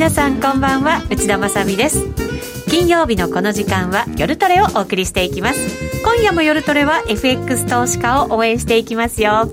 皆さんこんばんは内田まさです。金曜日のこの時間は夜トレをお送りしていきます。今夜も夜トレは FX 投資家を応援していきますよ。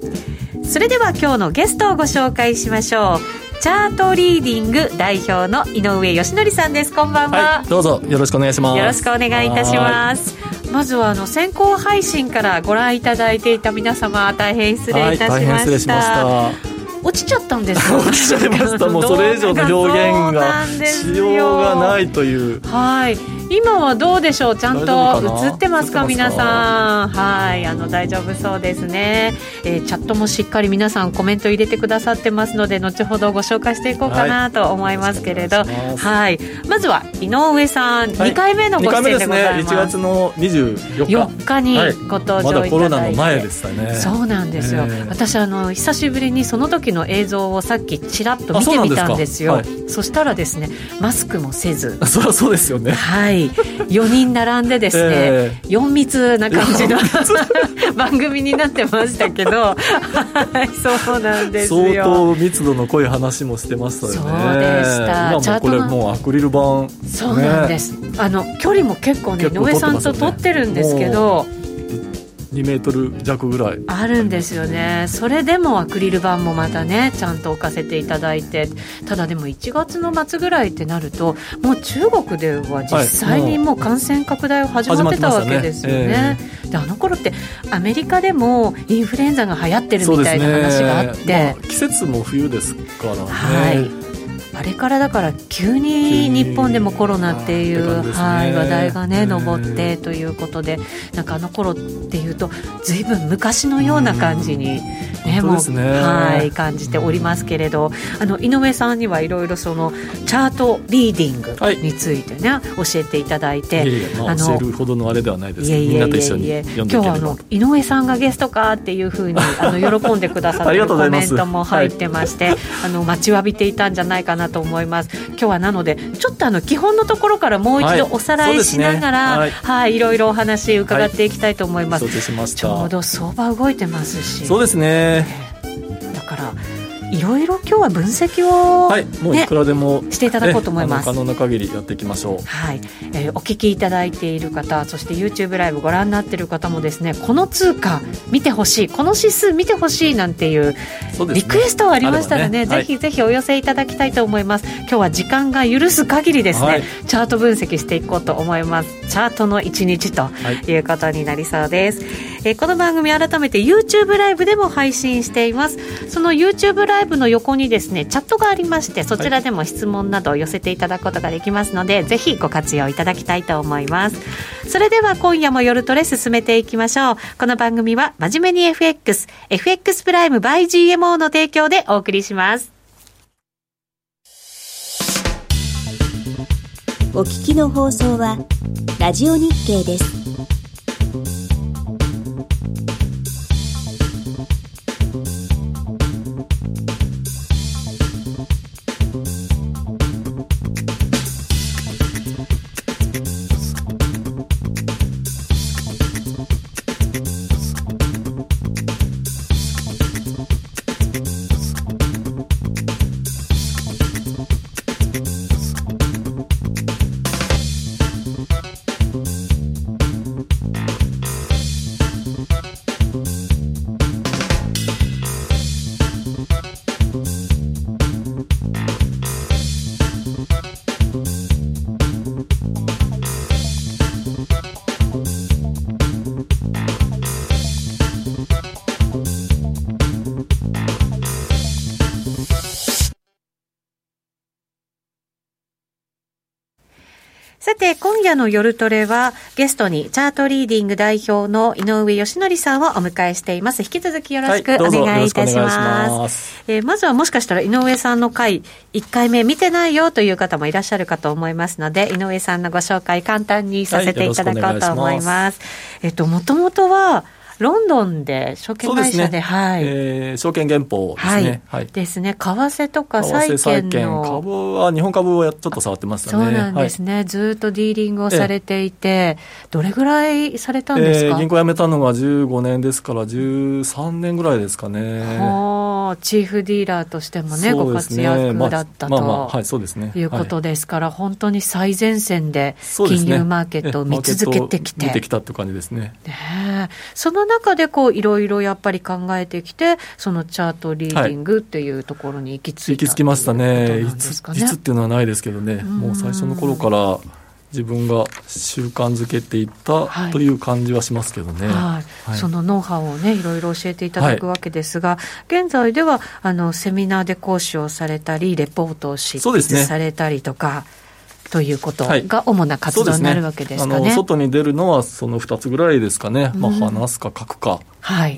それでは今日のゲストをご紹介しましょう。チャートリーディング代表の井上義則さんです。こんばんは、はい、どうぞよろしくお願いします。よろしくお願いいたします。まずはあの先行配信からご覧いただいていた皆様大変失礼いたしました、はい落ちちゃったんです。落ちちゃいました。もうそれ以上の表現がしようがないという。はい今はどうでしょう？ちゃんと映ってますか？皆さん。はい。あの大丈夫そうですね、えー、チャットもしっかり皆さんコメント入れてくださってますので後ほどご紹介していこうかなと思いますけれど、はい、はい。まずは井上さん、はい、2回目のご出演でございます。ね。1月の24日。4日にご登場いただいて、はい、まだコロナの前でしたね。そうなんですよ、えー、私あの久しぶりにその時の映像をさっきちらっと見てみたんですよ。そしたらですねマスクもせず。そりゃそうですよね。はい4人並んでですね、えー、4密な感じの 番組になってましたけど、はい、そうなんですよ。相当密度の濃い話もしてましたよね。そうでした。今もこれもうアクリル板そうなんです、ね、あの距離も結構ね井上さんと撮ってるんですけど2メートル弱ぐらい。あるんですよね。それでもアクリル板もまたねちゃんと置かせていただいて。ただでも1月の末ぐらいってなるともう中国では実際にもう。感染拡大を始まってたわけですよね。ね。えー、であの頃ってアメリカでもインフルエンザが流行ってるみたいな話があって、ねまあ、季節も冬ですからね。はいあれからだから急に日本でもコロナっていう、ね、はい、話題がね上ってということでなんかあの頃っていうとずいぶん昔のような感じにね、もう、ね、はい感じておりますけれどあの井上さんにはいろいろそのチャートリーディングについてね、はい、教えていただいて、いやいやまあ、教えるほどのあれではないですみんなと一緒に今日はあの井上さんがゲストかっていうふうにあの喜んでくださってる コメントも入ってまして、はい、あの待ちわびていたんじゃないかなと思います。今日はなのでちょっとあの基本のところからもう一度おさらいしながら、はい、ね。はい、いろいろお話伺っていきたいと思います、ちょうど相場動いてますし。そうですねだからいろいろ今日は分析を、はい、もういくらでも、していただこうと思います。可能な限りやっていきましょう。はい、えー、お聞きいただいている方そして YouTube ライブご覧になっている方もですねこの通貨見てほしいこの指数見てほしいなんていうリクエストがありましたらね、ね、ぜひぜひお寄せいただきたいと思います、はい、今日は時間が許す限りですね、はい、チャート分析していこうと思います。チャートの一日とい。うことになりそうです、はいえー、この番組改めて YouTube ライブでも配信しています。その YouTube ライブの横にですねチャットがありましてそちらでも質問などを寄せていただくことができますので、はい、ぜひご活用いただきたいと思います。それでは今夜も夜トレ進めていきましょう。この番組は真面目に FX FX プライム by GMO の提供でお送りします。お聞きの放送はラジオ日経ですさて、今夜の夜トレは、ゲストにチャートリーディング代表の井上義則さんをお迎えしています。引き続きよろしくお願いいたします。はい、ますえー、まずはもしかしたら井上さんの回、1回目見てないよという方もいらっしゃるかと思いますので、井上さんのご紹介簡単にさせていただこうと思います。はい、ますえっと、もともとは、ロンドンで証券会社で、でね、はい、えー、証券原報ですね。はい。ですね。為替とか債券の。株は、日本株をちょっと触ってましたね。そうなんですね。はい、ずっとディーリングをされていて、えー、どれぐらいされたんですか、えー、銀行辞めたのが15年ですから、13年ぐらいですかね。はあ、チーフディーラーとしてもね、ねご活躍だったと、まあまあまあ、はい、そうですね。いうことですから、はい、本当に最前線で金融マーケットを見続けてきて。見てきたって感じですね。ねその中でこういろいろやっぱり考えてきて、そのチャートリーディングっていうところに行き着いた、はい、行き着きましたね。いつ、いつっていうのはないですけどね、もう最初の頃から自分が習慣づけていったという感じはしますけどね、はい。はい、そのノウハウをねいろいろ教えていただくわけですが、はい、現在ではあのセミナーで講師をされたりレポートを執筆されたりとか。ということが主な活動になるわけですかね。ね。外に出るのはその2つぐらいですかね、まあ、話すか書くか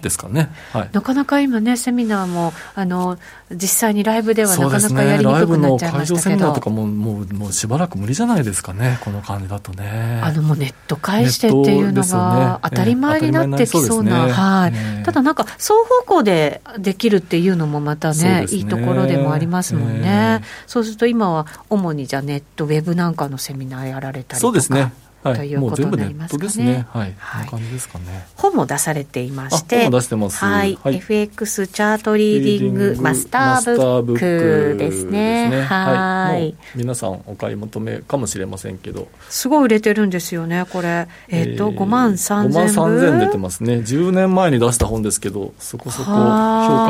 ですかね、はい、なかなか今ね、セミナーもあの実際にライブではなかなかやりにくくなっちゃいましたけど、ね、ライブの会場セミナーとかももうもうしばらく無理じゃないですかね、この感じだとね。あのもうネット返してっていうのが当たり前になってきそうな、ね、はい、ね、ただなんか双方向でできるっていうのもまたね、ね。いいところでもありますもんね。そうすると今は主にじゃネット、ウェブなんかのセミナーやられたりとか。そうですねはい、ということになりますかね。ねはい、はい、感じですかね。本も出されていまして、本出してます。はい、はい、FX チャートリーディングマスターブックですね。ねはい、皆さんお買い求めかもしれませんけど、すごい売れてるんですよね。これ、えっ、ー、と五、万三千五万三千出てますね。10年前に出した本ですけど、そこそこ評価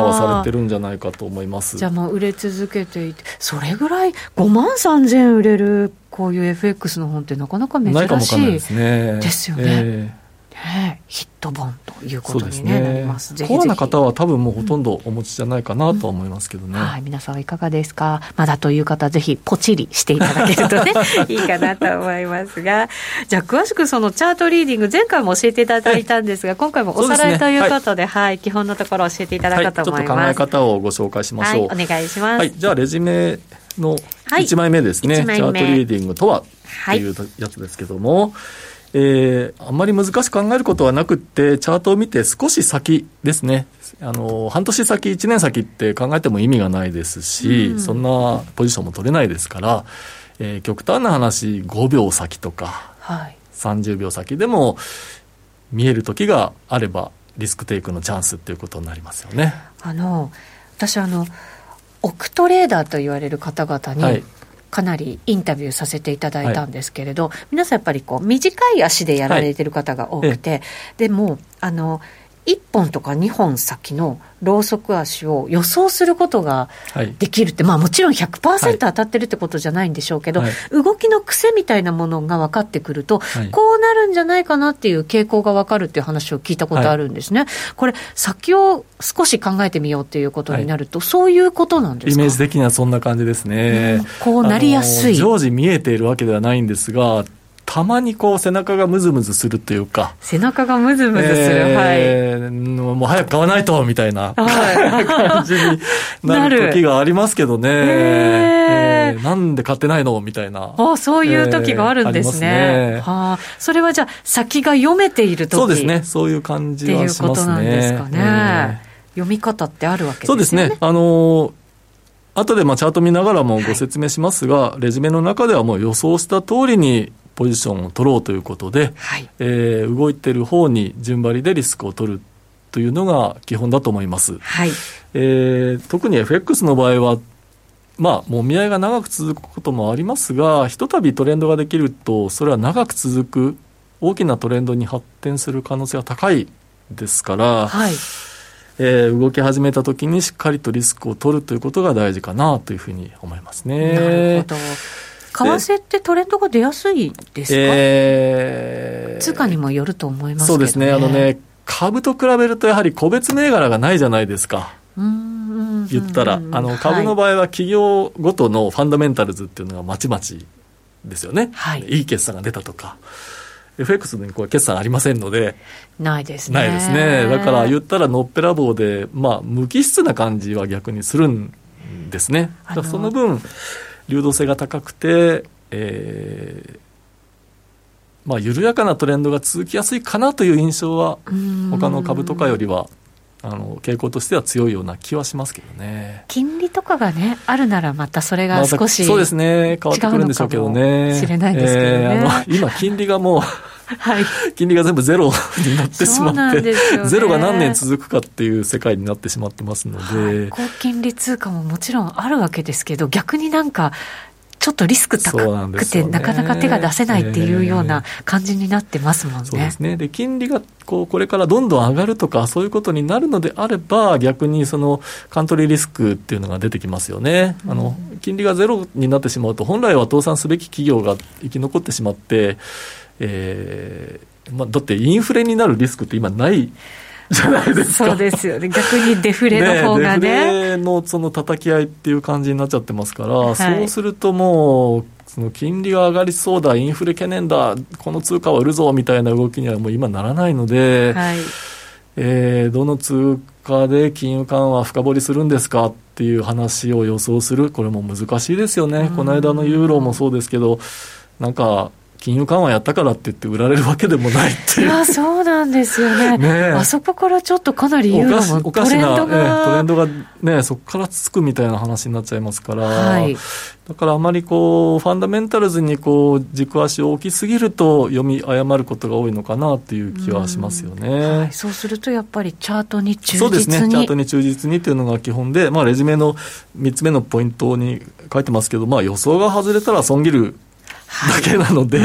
はされてるんじゃないかと思います。じゃあもう売れ続けていて、それぐらい五万三千売れるこういう FX の本ってなかなか珍しいですね。ですよね。えー、ねヒット本ということに、ね、なります。コアな方は多分もうほとんどお持ちじゃないかなと思いますけどね。うんうん、はい、皆さんはいかがですか？まだという方ぜひポチリしていただけるとね いいかなと思いますが、じゃあ詳しくそのチャートリーディング前回も教えていただいたんですが、今回もおさらいということで、でね、はい、はい、基本のところ教えていただこうと思います。はい、ちょっと考え方をご紹介しましょう。はい、お願いします。はい、じゃあレジュメの1枚目ですね、はい、チャートリーディングとはっていうやつですけども、はい、えー、あんまり難しく考えることはなくってチャートを見て少し先ですね。あの半年先1年先って考えても意味がないですし、うん、そんなポジションも取れないですから、えー、極端な話5秒先とか、はい、30秒先でも見える時があればリスクテイクのチャンスっていうことになりますよね。あの私あのオクトレーダーと言われる方々に、かなりインタビューさせていただいたんですけれど、はい、皆さんやっぱりこう短い足でやられてる方が多くて、はい、でもあの1本とか2本先のローソク足を予想することができるって、はい、まあもちろん100%当たってるってことじゃないんでしょうけど、はい、動きの癖みたいなものが分かってくると、はい、こうなるんじゃないかなっていう傾向が分かるっていう話を聞いたことあるんですね。これ、先を少し考えてみようっていうことになると、そういうことなんですか？イメージ的にはそんな感じですね。うん、こうなりやすい。常時見えているわけではないんですが、たまにこう背中がムズムズするというか。背中がムズムズする。えー、はい。もう早く買わないと、みたいな、はい、感じになる時がありますけどね。えー、なんで買ってないの？みたいな。あそういう時があるんですね。えー、ねはあ、それはじゃあ先が読めている時そうですね。そういう感じはしますね。っていうことなんですかね。えー、読み方ってあるわけですね。そうですね。あのー後でまあチャート見ながらもご説明しますが、はい、レジュメの中ではもう予想した通りにポジションを取ろうということで、はい、えー、動いてる方に順張りでリスクを取るというのが基本だと思います。はい、えー、特に FX の場合はまあ、もみ合いが長く続くこともありますが、ひとたびトレンドができると、それは長く続く、大きなトレンドに発展する可能性が高いですから、はいえー、動き始めたときにしっかりとリスクを取るということが大事かなというふうに思いますね。なるほど為替ってトレンドが出やすいですか、えー、通貨にもよると思います、ね、そうですね、あのね、株と比べるとやはり個別銘柄がないじゃないですか。言ったら、あの株の場合は企業ごとのファンダメンタルズっていうのがまちまちですよね、はい、いい決算が出たとか。FX にこれ決算ありませんので、ないですね。ないですね。だから言ったらのっぺらぼうで、まあ、無機質な感じは逆にするんですね。その分、流動性が高くて、えー、まあ、緩やかなトレンドが続きやすいかなという印象は、他の株とかよりはあの傾向としては強いような気はしますけどね。金利とかがねあるならまたそれが少し、そうですね。変わってくるんでしょうけどね。知れないですけどね、えー、今金利がもうはい、金利が全部ゼロ になってしまって、ね、ゼロが何年続くかっていう世界になってしまってますので、はい、高金利通貨ももちろんあるわけですけど逆になんかちょっとリスク高くて、なかなか手が出せないっていうような感じになってますもんね。そうですね。で、金利がこうこれからどんどん上がるとか、そういうことになるのであれば、逆にそのカントリーリスクっていうのが出てきますよね。あの、金利がゼロになってしまうと、本来は倒産すべき企業が生き残ってしまって、えーまあ、だってインフレになるリスクって今ない じゃないですか。そうですよね。逆にデフレの方がね。ねデフレのその叩き合いっていう感じになっちゃってますから、はい、そうするともう、その金利が上がりそうだ、インフレ懸念だ、この通貨は売るぞみたいな動きにはもう今ならないので、はい、えー、どの通貨で金融緩和深掘りするんですかっていう話を予想する、これも難しいですよね。この間のユーロもそうですけど、なんか、金融緩和やったからって言って売られるわけでもないっていう。いや、そうなんですよね。ねあそこからちょっとかなりユーロもトレンドが、トレンドがね、そこからつくみたいな話になっちゃいますから、はい、だからあまりこう、ファンダメンタルズにこう、軸足を置きすぎると読み誤ることが多いのかなっていう気はしますよね。はい、そうするとやっぱりチャートに忠実に。そうですね、チャートに忠実にっていうのが基本で、まあレジュメの3つ目のポイントに書いてますけど、まあ予想が外れたら損切るだけなので、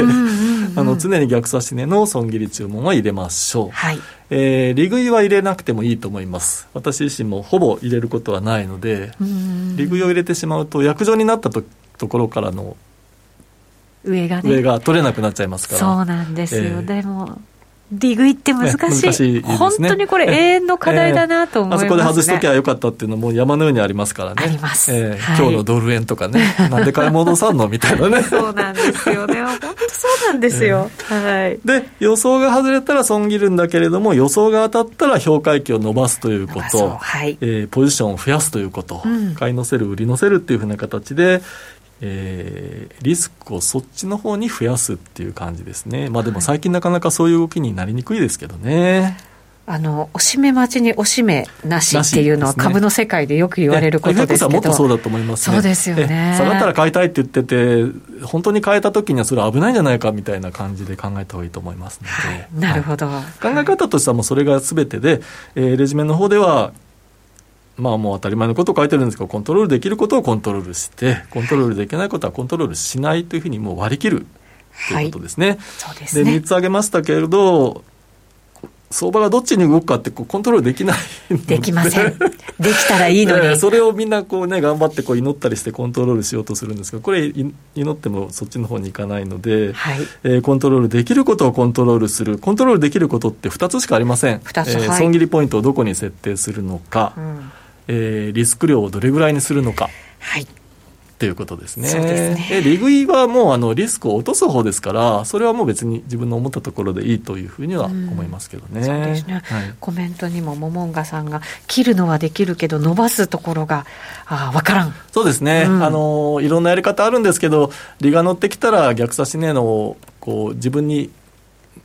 あの常に逆差し値の損切り注文は入れましょう、はい。えー、利食いは入れなくてもいいと思います。私自身もほぼ入れることはないので利食いを入れてしまうと約定になったとところからの上がね。上が取れなくなっちゃいますから。そうなんですよ、えー、でもディグイって難しい、難しい、ね、本当にこれ、永遠の課題だなと思います、ね、あそこで外しときゃよかったっていうのも山のようにありますからね、あります、えーはい、今日のドル円とかね、なんで買い戻さんのみたいなね、そうなんですよ。ね、本当そうなんですよ、えー、はい、で、予想が外れたら損切るんだけれども、予想が当たったら評価益を伸ばすということ、はい。えー、ポジションを増やすということ、うん、買い乗せる、売り乗せるっていうふうな形で、えー、リスクをそっちの方に増やすっていう感じですね、まあ、でも最近なかなかそういう動きになりにくいですけどね。あの、おしめ待ちにおしめなしっていうのは株の世界でよく言われることですけど、もっとそうだと思います、ね、そうですよね。下がったら買いたいって言ってて、本当に買えた時にはそれ危ないんじゃないかみたいな感じで考えた方がいいと思いますので。はい、なるほど、はい、考え方としてはもうそれがすべてで、えー、レジメの方ではまあもう当たり前のことを書いてるんですけど、コントロールできることをコントロールして、コントロールできないことはコントロールしないというふうにもう割り切るということですね。はい、そうですね。で、3つ挙げましたけれど、相場がどっちに動くかってこうコントロールできないできません。できたらいいのに。それをみんなこうね、頑張ってこう祈ったりしてコントロールしようとするんですけど、これ祈ってもそっちの方に行かないので、はい、えー、コントロールできることをコントロールする。コントロールできることって2つしかありません。2つ、えーはい、損切りポイントをどこに設定するのか。うんえー、リスク量をどれぐらいにするのか。はい。ということですね。そうですね。利食いはもうあのリスクを落とす方ですから、それはもう別に自分の思ったところでいいというふうには思いますけどね。うん、そうですね、はい、コメントにもモモンガさんが切るのはできるけど伸ばすところがあ分からん。そうですね。うん、あのいろんなやり方あるんですけど、利が乗ってきたら逆差し値のこう自分に、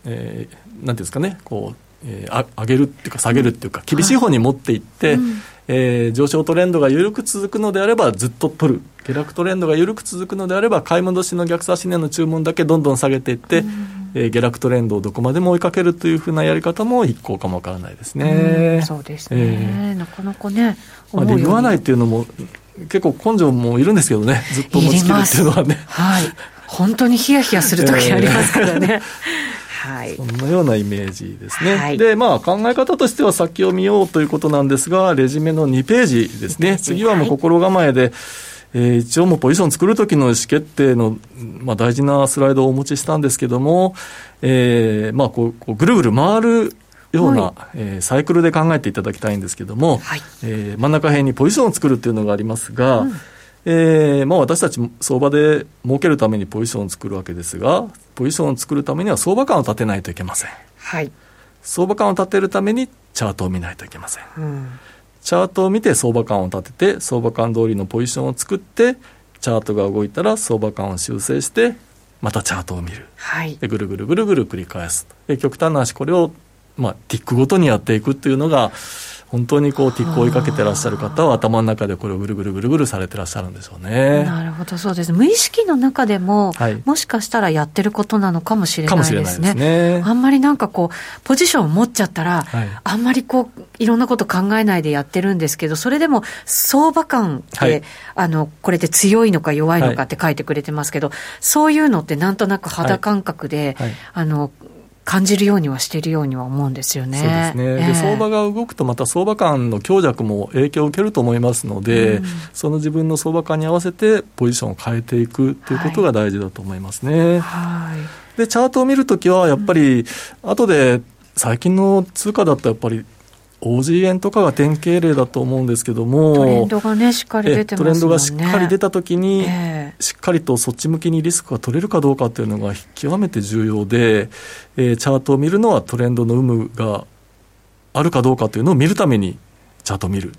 えー、なんていうんですかね、こう。えー、上げるっていうか下げるっていうか厳しい方に持っていって、うんえー、上昇トレンドが緩く続くのであればずっと取る下落トレンドが緩く続くのであれば買い戻しの逆差し値の注文だけどんどん下げていって、うん、えー、下落トレンドをどこまでも追いかけるというふうなやり方も一向かもわからないですね。うそうですね、えー、なかなかねまあ、利食わないっていうのも結構根性もいるんですけどね。ずっと持ちきるっていうのはね。はい。本当にヒヤヒヤする時ありますからね。はい、そんなようなイメージですね。はい、で、まあ、考え方としては先を見ようということなんですが、レジュメの2ページですね。次はもう心構えで、はい、えー、一応もうポジション作るときの意思決定の、まあ、大事なスライドをお持ちしたんですけども、えー、まあこう、こうぐるぐる回るような、はい、えー、サイクルで考えていただきたいんですけども、はい、えー、真ん中辺にポジションを作るっていうのがありますが、うんえーまあ、私たち相場で儲けるためにポジションを作るわけですが、ポジションを作るためには相場感を立てないといけません。はい。相場感を立てるためにチャートを見ないといけません。うん、チャートを見て相場感を立てて、相場感通りのポジションを作って、チャートが動いたら相場感を修正して、またチャートを見る、はい、でぐるぐるぐるぐる繰り返すで極端な話これを、まあ、ティックごとにやっていくっていうのが本当にこうティックを追いかけてらっしゃる方は頭の中でこれをぐるぐるぐるぐるされてらっしゃるんでしょうね。なるほど、そうです。無意識の中でも、はい、もしかしたらやってることなのかもしれないですね。すね。あんまりなんかこう、ポジションを持っちゃったら、はい、あんまりこう、いろんなこと考えないでやってるんですけど、それでも相場感って、はい、あの、これって強いのか弱いのかって書いてくれてますけど、そういうのってなんとなく肌感覚で、あの、感じるようにはしているようには思うんですよね。そうですね。えー、で相場が動くとまた相場感の強弱も影響を受けると思いますので、うん、その自分の相場感に合わせてポジションを変えていくということが大事だと思いますね。はい、でチャートを見るときはやっぱり、後で最近の通貨だとやっぱり OG 円とかが典型例だと思うんですけども、トレンドがね、しっかり出てます、ね、トレンドがしっかり出たときに、えー、しっかりとそっち向きにリスクが取れるかどうかっていうのが極めて重要で、えー、チャートを見るのはトレンドの有無があるかどうかというのを見るために、チャートを見る。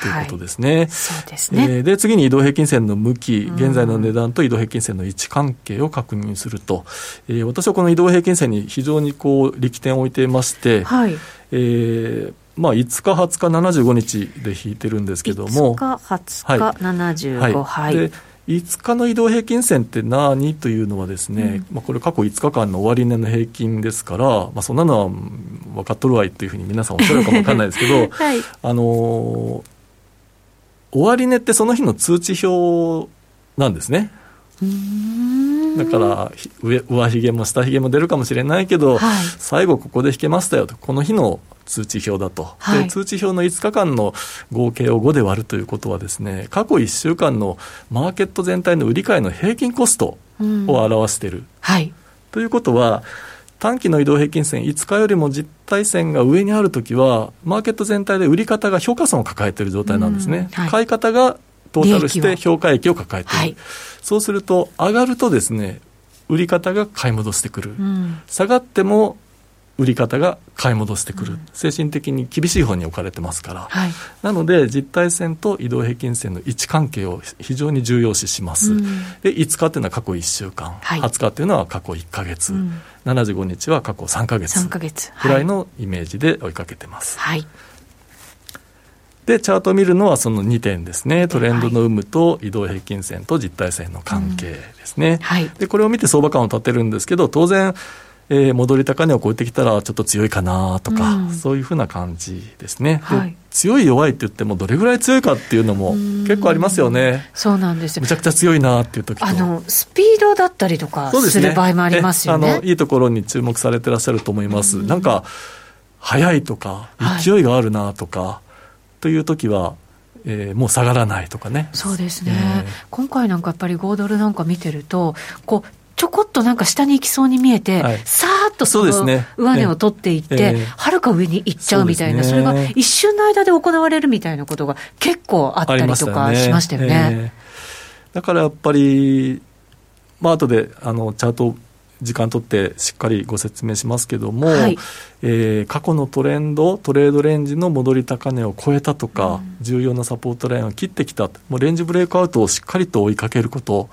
ということですね。はい、そうですね。えー、で、次に移動平均線の向き、現在の値段と移動平均線の位置関係を確認すると、えー、私はこの移動平均線に非常にこう力点を置いていまして、はい、えー、まあ、5日、20日、75日で引いてるんですけども。5日、20日、はい、75、はい。で5日の移動平均線って何というのはですね、うん、まあ、これ過去5日間の終値の平均ですから、まあ、そんなのは分かっとるわいっていうふうに皆さんおっしゃるかも分かんないですけど、はい、あのー、終値ってその日の通知表なんですね。だから上上髭も下髭も出るかもしれないけど、はい、最後ここで引けましたよとこの日の通知表だと、はい、で通知表の5日間の合計を5で割るということはですね過去1週間のマーケット全体の売り買いの平均コストを表している、うんはい、ということは短期の移動平均線5日よりも実体線が上にあるときはマーケット全体で売り方が評価損を抱えている状態なんですね、はい、買い方がトータルして評価益を抱えている、はい、そうすると上がるとですね売り方が買い戻してくる、うん、下がっても売り方が買い戻してくる、うん、精神的に厳しい方に置かれてますから、はい、なので実体線と移動平均線の位置関係を非常に重要視します、うん、で5日っていうのは過去1週間、はい、20日っていうのは過去1か月、うん、75日は過去3か月。ぐらいのイメージで追いかけてます。はい。で、チャートを見るのはその2点ですね。トレンドの有無と移動平均線と実体線の関係ですね。うんはい、で、これを見て相場感を立てるんですけど、当然、えー、戻り高値を超えてきたらちょっと強いかなとか、うん、そういうふうな感じですね、はい、強い弱いって言ってもどれぐらい強いかっていうのも結構ありますよね。そうなんですよ。むちゃくちゃ強いなっていう時あのスピードだったりとかする場合もありますよね、ね、あのいいところに注目されてらっしゃると思います、ん。なんか速いとか勢いがあるなとか、はい、という時はえー、もう下がらないとかね。そうですね、えー、今回なんかやっぱり5ドルなんか見てると、こうちょこっとなんか下に行きそうに見えて、はい、さーっとその上値を取っていって、はる、か上に行っちゃうみたいな、そ、ね,、れが一瞬の間で行われるみたいなことが結構あったりとかしましたよね。ね。だからやっぱり、まあ後であのチャート時間取ってしっかりご説明しますけども、はい、えー、過去のトレンド、トレードレンジの戻り高値を超えたとか、うん、重要なサポートラインを切ってきた、もうレンジブレイクアウトをしっかりと追いかけること、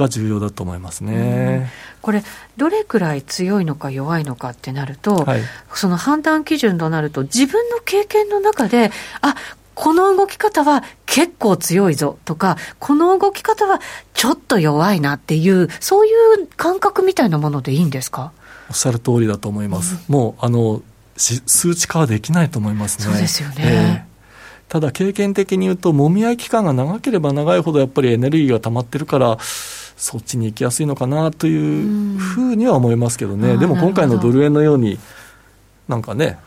が重要だと思いますね。これどれくらい強いのか弱いのかってなると、はい、その判断基準となると自分の経験の中であこの動き方は結構強いぞとかこの動き方はちょっと弱いなっていうそういう感覚みたいなものでいいんですか？おっしゃる通りだと思います。うん、もうあの数値化はできないと思いますね。そうですよね。えーただ経験的に言うと、もみ合い期間が長ければ長いほどやっぱりエネルギーが溜まってるから、そっちに行きやすいのかなというふうには思いますけどね、でも今回のドル円のように、なんかね、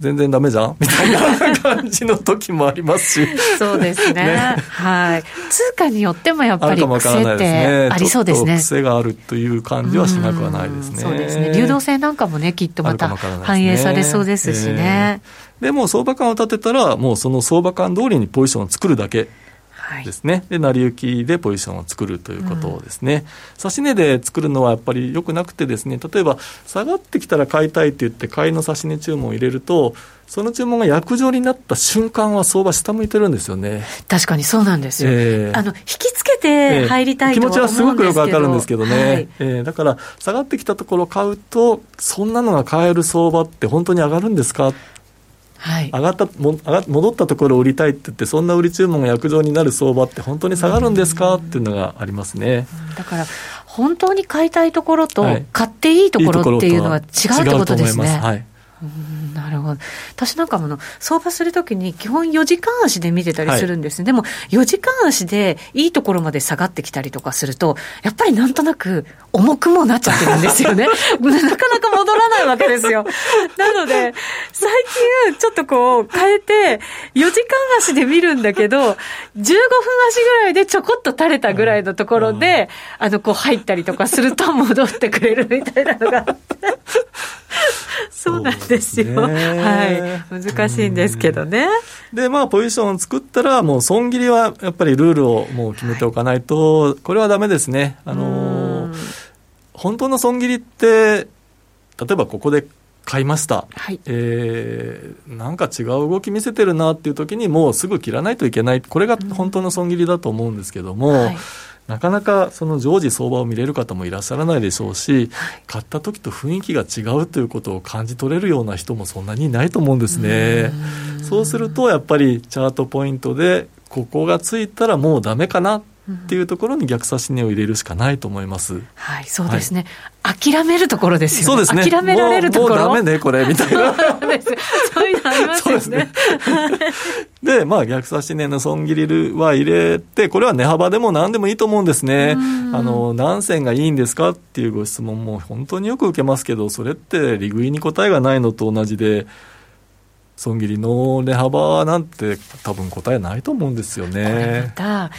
全然だめじゃん？みたいな 感じの時もありますし。そうですね。ね、はい。通貨によってもやっぱり癖ってありそうですね。癖があるという感じはしなくはないですね。そうですね。流動性なんかもねきっとまた反映されそうですしね、えー、でも相場感を立てたらもうその相場感通りにポジションを作るだけですね、はい、で成り行きでポジションを作るということですね、うん、指値で作るのはやっぱりよくなくてですね例えば下がってきたら買いたいって言って買いの指値注文を入れるとその注文が約定になった瞬間は相場下向いてるんですよね。確かにそうなんですよ。えー、あの、引きつけて入りたいと、えー、気持ちはすごくよくわかるんですけどね、はい、えー、だから下がってきたところを買うと、そんなのが買える相場って本当に上がるんですかはい、上がったも上が戻ったところを売りたいって言って、そんな売り注文が約定になる相場って本当に下がるんですか？っていうのがありますね。だから本当に買いたいところと、買っていいところっていうのは違うってことですね。はいなるほど。私なんかもの、相場するときに基本4時間足で見てたりするんですね。はい、でも、4時間足でいいところまで下がってきたりとかすると、やっぱりなんとなく重くもなっちゃってるんですよね。なかなか戻らないわけですよ。なので、最近ちょっとこう変えて、4時間足で見るんだけど、15分足ぐらいでちょこっと垂れたぐらいのところで、あの、こう入ったりとかすると戻ってくれるみたいなのがあって。そうなんですよ。はい。難しいんですけどね。で、まあ、ポジションを作ったら、もう損切りはやっぱりルールをもう決めておかないと、はい、これはだめですね。あの本当の損切りって、例えばここで買いました、はい、えー、なんか違う動き見せてるなっていう時にもうすぐ切らないといけないこれが本当の損切りだと思うんですけども、はい、なかなかその常時相場を見れる方もいらっしゃらないでしょうし、買った時と雰囲気が違うということを感じ取れるような人もそんなにいないと思うんですね。そうするとやっぱりチャートポイントでここがついたらもうダメかなっていうところに逆差し値を入れるしかないと思います。はい、そうですね。はい、諦めるところですよね。そうですね。諦められるところ。もうもうダメね、これ、みたいな。そういうのありますよね。で、まあ、逆差し値の損切りは入れて、これは値幅でも何でもいいと思うんですね。あの、何銭がいいんですかっていうご質問も本当によく受けますけど、それって利食いに答えがないのと同じで、損切りの値幅なんて多分答えないと思うんですよね。また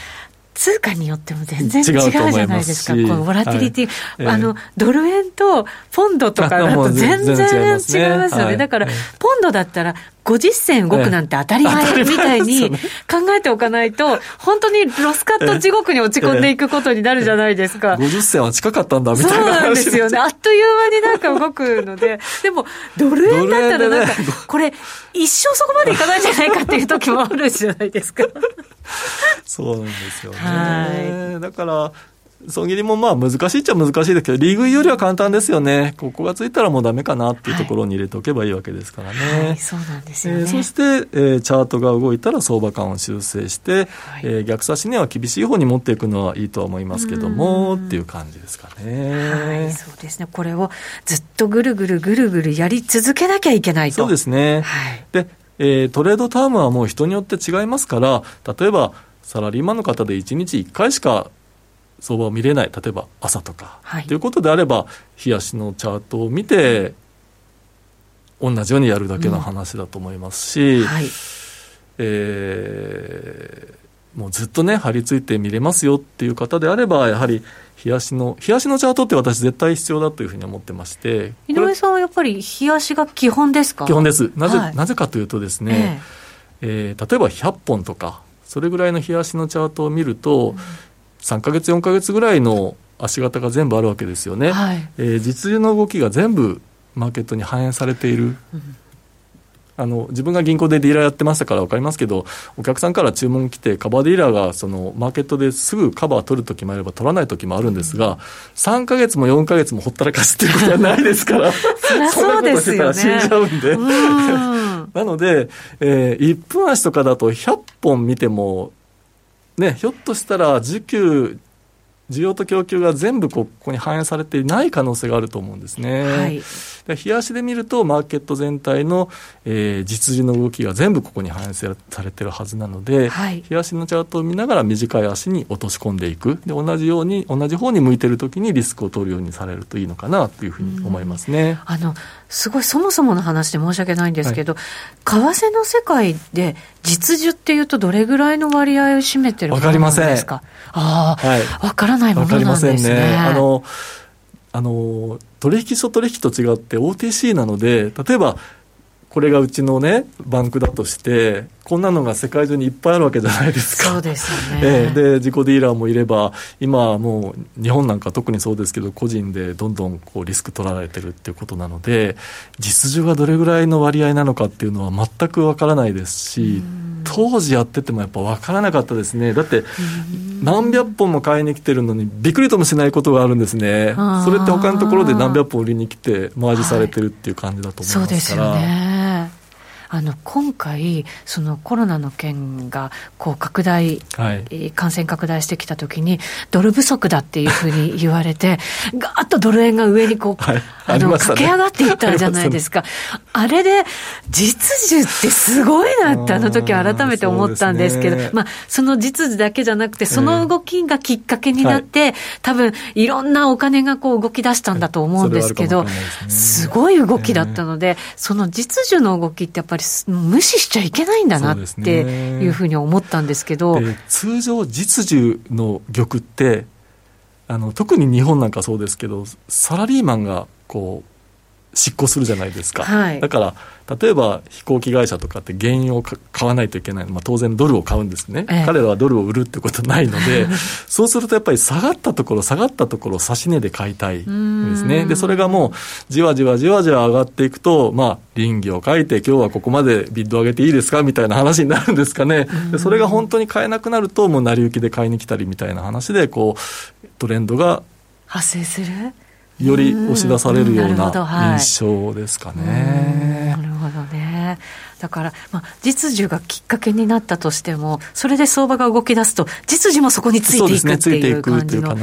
通貨によっても全然違うじゃないですか、このボラティリティ、はい、あの、ドル円とポンドとかだと全然違いますよね。はい、だから、ポンドだったら50銭動くなんて当たり前みたいに考えておかないと、本当にロスカット地獄に落ち込んでいくことになるじゃないですか。50銭は近かったんだみたいな。そうなんですよね。あっという間になんか動くので、でも、ドル円だったらなんか、これ、一生そこまでいかないんじゃないかっていう時もあるじゃないですか。そうなんですよね。だから、損切りもまあ難しいっちゃ難しいですけど、リーグよりは簡単ですよね、ここがついたらもうだめかなっていうところに入れておけばいいわけですからね。はいはい、そうなんですよ、ね、えー、そして、えー、チャートが動いたら相場感を修正して、はい、えー、逆差し値は厳しい方に持っていくのはいいとは思いますけどもっていう感じですかね。はい、そうですね。これをずっとぐるぐるぐるぐるやり続けなきゃいけないと。そうですね。はい、で、えー、トレードタームはもう人によって違いますから、例えばサラリーマンの方で1日1回しか相場を見れない例えば朝とか、はい、ということであれば冷やしのチャートを見て同じようにやるだけの話だと思いますし、うん。はい、えー、もうずっとね張り付いて見れますよっていう方であればやはり冷やしの冷やしのチャートって私絶対必要だというふうに思ってまして井上さんはやっぱり冷やしが基本ですか？基本です。なぜはい、なぜかというとですね、えー、えー、例えば100本とかそれぐらいの冷やしのチャートを見ると、うん。3か月、4か月ぐらいの足型が全部あるわけですよね、はい、えー、実需の動きが全部マーケットに反映されている。うんあの自分が銀行でディーラーやってましたから分かりますけどお客さんから注文来てカバーディーラーがそのマーケットですぐカバー取る時もあれば取らない時もあるんですが、うん、3か月も4か月もほったらかしっていうことはないですからそんなことしてたら死んじゃうんで。なので、えー、1分足とかだと100本見てもね、ひょっとしたら需給、需要と供給が全部ここに反映されていない可能性があると思うんですね。はい、で冷やしで見ると、マーケット全体の、えー、実需の動きが全部ここに反映されてるはずなので、はい、冷やしのチャートを見ながら短い足に落とし込んでいく。で同じように同じ方に向いてるときにリスクを取るようにされるといいのかなというふうに思いますね。あのすごいそもそもの話で申し訳ないんですけど、はい、為替の世界で実需っていうとどれぐらいの割合を占めてるものなんですか？ああ、はい、分からないものなんですね。ね。あのあの取引所取引と違って OTC なので例えばこれがうちのねバンクだとしてこんなのが世界中にいっぱいあるわけじゃないですか。そうですよね。えー、で自己ディーラーもいれば今はもう日本なんか特にそうですけど個人でどんどんこうリスク取られてるっていうことなので実需がどれぐらいの割合なのかっていうのは全くわからないですし当時やっててもやっぱ分からなかったですね。だって何百本も買いに来てるのにびっくりともしないことがあるんですね。それって他のところで何百本売りに来てマージされてるっていう感じだと思いますから、はい、そうですよねあの今回、そのコロナの件がこう拡大、はい、感染拡大してきたときに、ドル不足だっていうふうに 言われて、がーっとドル円が上にこう、はい、あの、ね、駆け上がっていったじゃないですか。あれで、実需ってすごいなって、あの時改めて思ったんですけど、ね、まあ、その実需だけじゃなくて、その動きがきっかけになって、えー、多分いろんなお金がこう動き出したんだと思うんですけど、すごい動きだったので、その実需の動きってやっぱりり無視しちゃいけないんだなっていうふうに思ったんですけど、ね、通常実需の玉ってあの特に日本なんかそうですけどサラリーマンがこう執行するじゃないですか、はい、だから例えば飛行機会社とかって原油を買わないといけない、まあ、当然ドルを買うんですね、ええ、彼らはドルを売るってことないので そうするとやっぱり下がったところ下がったところを指し値で買いたいんですね。でそれがもうじわじわじわじわ上がっていくとまあ倫理を書いて今日はここまでビッド上げていいですかみたいな話になるんですかね。でそれが本当に買えなくなるともう成り行きで買いに来たりみたいな話でこうトレンドが発生する？より押し出されるような印象ですかね。なるほどね。だから、まあ、実需がきっかけになったとしても、それで相場が動き出すと、実需もそこについていくっていう感じの。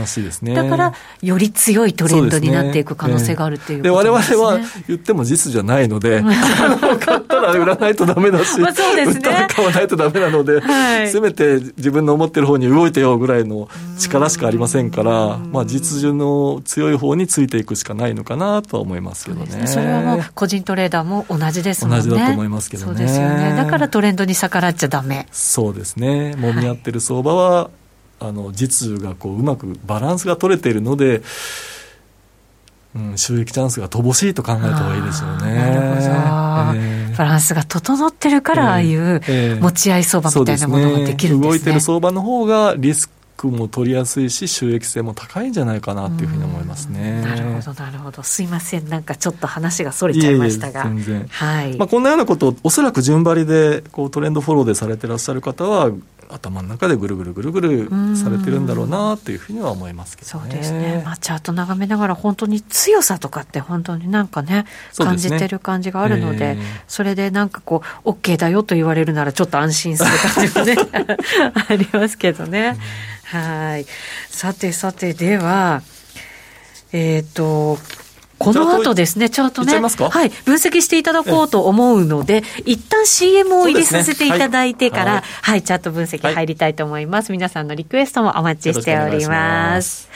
ね、だから、より強いトレンドになっていく可能性があるっていうことですね。で、我々は言っても実需じゃないので、買ったら売らないとダメだし、まあそうですね、売ったら買わないとダメなので、はい、せめて自分の思ってる方に動いてよぐらいの力しかありませんから、まあ、実需の強い方についていくしかないのかなとは思いますけどね。そ、ね、れはもう個人トレーダーも同じですもんね。同じだと思いますけどね。そうですよね。だからトレンドに逆らっちゃダメ。そうですね。揉み合ってる相場は、はい、あの実需がこううまくバランスが取れているので。うん、収益チャンスが乏しいと考えた方がいいですよね。なるほど、えー、バランスが整ってるから、ああいう持ち合い相場みたいなものができるんですね。動いてる相場の方がリスクも取りやすいし収益性も高いんじゃないかなっていうふうに思いますね。なるほどなるほど。すいません。なんかちょっと話がそれちゃいましたが。全然、はい。まあ、こんなようなことをおそらく順張りでこうトレンドフォローでされてらっしゃる方は頭の中でぐるぐるぐるぐるされてるんだろうなというふうには思いますけど、ね、そうですね、まあ、チャート眺めながら本当に強さとかって本当になんかね感じてる感じがあるので、ねえ。ー、それでなんかこう OK だよと言われるならちょっと安心する感じがね ありますけどね。はい。さてさて、では、えっ、ー、と、この後ですね、チャートね、はい、分析していただこうと思うので、一旦 CM を入れさせていただいてから、ね。はい、はい、チャート分析入りたいと思います、はい。皆さんのリクエストもお待ちしております。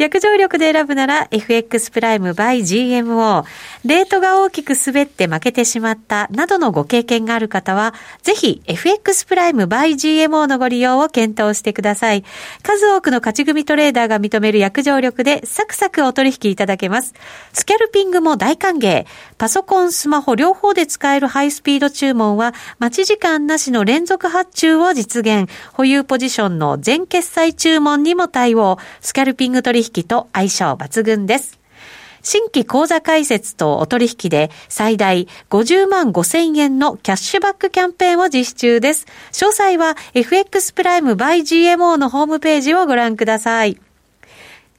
約定力で選ぶなら FX プライム by GMO。レートが大きく滑って負けてしまったなどのご経験がある方は、ぜひ FX プライム by GMO のご利用を検討してください。数多くの勝ち組トレーダーが認める約定力でサクサクお取引いただけます。スキャルピングも大歓迎。パソコン、スマホ両方で使えるハイスピード注文は、待ち時間なしの連続発注を実現。保有ポジションの全決済注文にも対応。スキャルピング取引引と相性抜群です。新規口座開設とお取引で最大50万5000円のキャッシュバックキャンペーンを実施中です。詳細は FX プライム by GMO のホームページをご覧ください。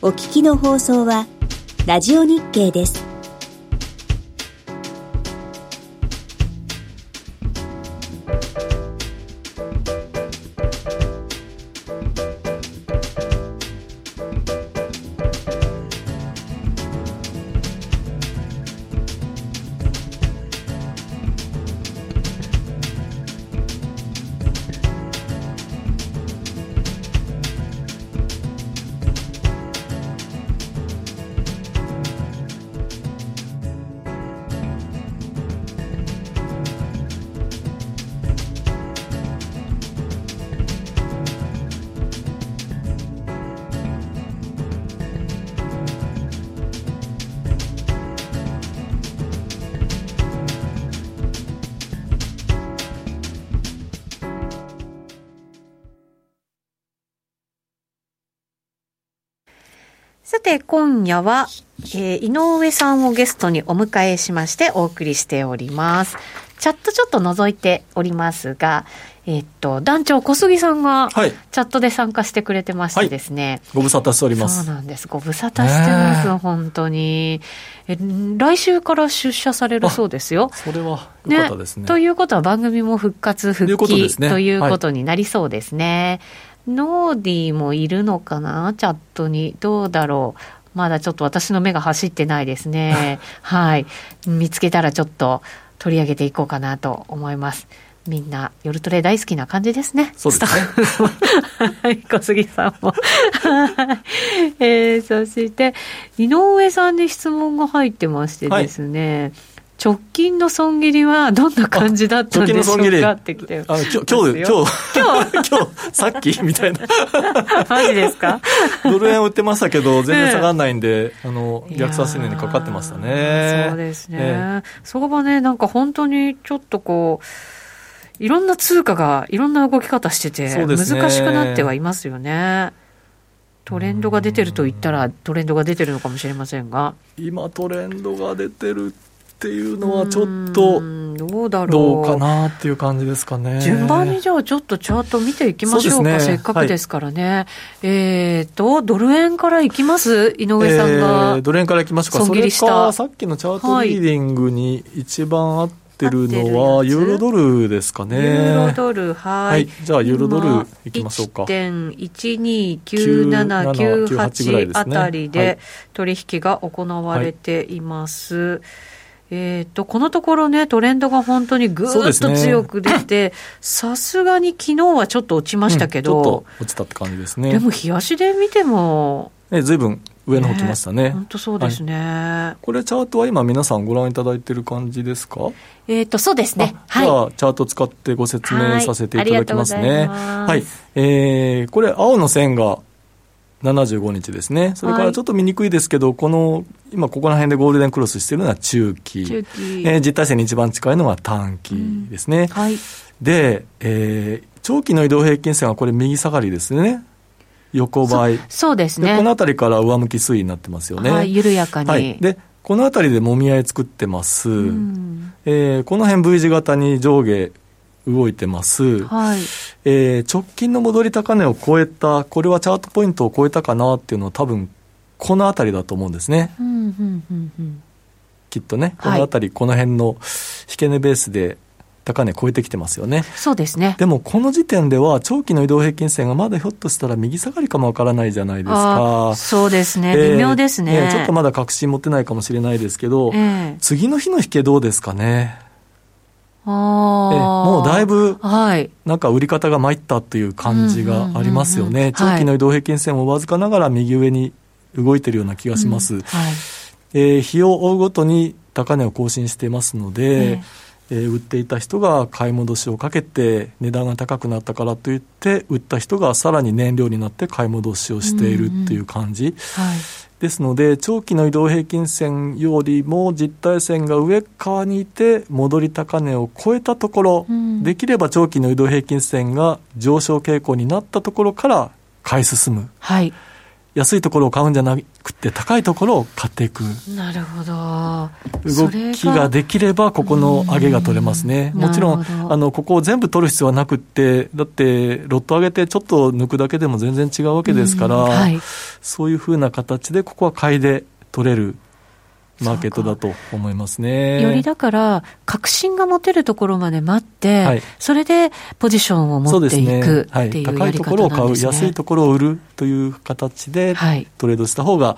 お聞きの放送は、ラジオ日経です。て、今夜は、えー、井上さんをゲストにお迎えしましてお送りしております。チャットちょっと覗いておりますが、えっと、団長小杉さんが、チャットで参加してくれてましてですね。はい、ご無沙汰しております。そうなんです。ご無沙汰してます、本当に。え、来週から出社されるそうですよ。それは良かったですね、ね、ということは番組も復活、復帰ということになりそうですね。はい、ノーディーもいるのかな？チャットに。どうだろう？まだちょっと私の目が走ってないですね。はい。見つけたらちょっと取り上げていこうかなと思います。みんな夜トレ大好きな感じですね。そうですね。はい、小杉さんも。えー、そして、井上さんに質問が入ってましてですね、はい直近の損切りはどんな感じだったんでしょうか？ってきてあ今日、今日、今日、今日、さっきみたいな。マジですか？ドル円売ってましたけど、全然下がらないんで、あの、逆差し値にかかってましたね。そうですね。相場ね、なんか本当にちょっとこう、いろんな通貨がいろんな動き方してて、難しくなってはいますよね。トレンドが出てると言ったらトレンドが出てるのかもしれませんが。今トレンドが出てるっていうのはちょっとどうだろう。どうかなっていう感じですかね。順番にじゃあちょっとチャート見ていきましょうか、ね、せっかくですからね、はい、えっ、ー、とドル円からいきます？井上さんが、えー、ドル円からいきましょうか。それかさっきのチャートリーディングに一番あってってるのは、ユーロドルですかね。ユーロドル、はい。はい、じゃあ、ユーロドルいきましょうか。1.129798あたりで取引が行われています。えっ、と、このところね、トレンドが本当にぐーっと強く出て、さすがに昨日はちょっと落ちましたけど、うん、ちょっと落ちたって感じですね。でも、冷やしで見ても、ね、ずいぶん上の方来ましたね。本、当、そうですね、はい、これチャートは今皆さんご覧いただいてる感じですか？えっ、と、そうですね。はい。では、チャート使ってご説明させていただきますね。はい。えー、これ、青の線が75日ですね。それからちょっと見にくいですけど、はい、この、今ここら辺でゴールデンクロスしてるのは中期。中期。えー、実体線に一番近いのは短期ですね。うん、はい。で、えー、長期の移動平均線はこれ右下がりですね。横ばい。そうですね。この辺りから上向き推移になってますよね。はい、緩やかに。はい。で、この辺りでもみ合い作ってます。うん、えー、この辺 V 字型に上下動いてます。はい。えー、直近の戻り高値を超えた、これはチャートポイントを超えたかなっていうのは多分、この辺りだと思うんですね。うん、うん、うん、うん。きっとね、この辺り、はい、この辺の引け値ベースで高値超えてきてますよね。そうですね。でもこの時点では長期の移動平均線がまだひょっとしたら右下がりかもわからないじゃないですか。そうですね。微妙ですね、ね、ちょっとまだ確信持ってないかもしれないですけど、えー、次の日の引けどうですかね。あもうだいぶ、はい、なんか売り方が参ったという感じがありますよね。長期の移動平均線もわずかながら右上に動いてるような気がします。うん、はい、えー、日を追うごとに高値を更新していますので、えーえー、売っていた人が買い戻しをかけて値段が高くなったからといって売った人がさらに燃料になって買い戻しをしているっていう感じ、うんうんはい、ですので長期の移動平均線よりも実体線が上側にいて戻り高値を超えたところ、うん、できれば長期の移動平均線が上昇傾向になったところから買い進む。はい安いところを買うんじゃなくて高いところを買っていく。なるほど。動きができればここの上げが取れますね。もちろんあのここを全部取る必要はなくてだってロット上げてちょっと抜くだけでも全然違うわけですから、はい、そういうふうな形でここは買いで取れるマーケットだと思いますね。よりだから、確信が持てるところまで待って、はい、それでポジションを持っていくっていうやり方なんですね。高いところを買う、安いところを売るという形でトレードした方が、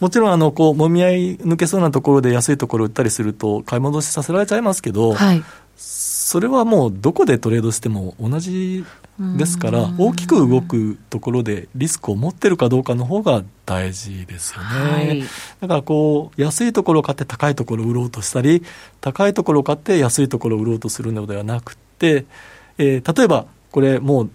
もちろん、あの、こう、もみ合い抜けそうなところで安いところを売ったりすると、買い戻しさせられちゃいますけど、はい、それはもうどこでトレードしても同じですから、大きく動くところでリスクを持ってるかどうかの方が大事ですよね。はい、だからこう、安いところを買って高いところを売ろうとしたり、高いところを買って安いところを売ろうとするのではなくて、えー、例えば、これもう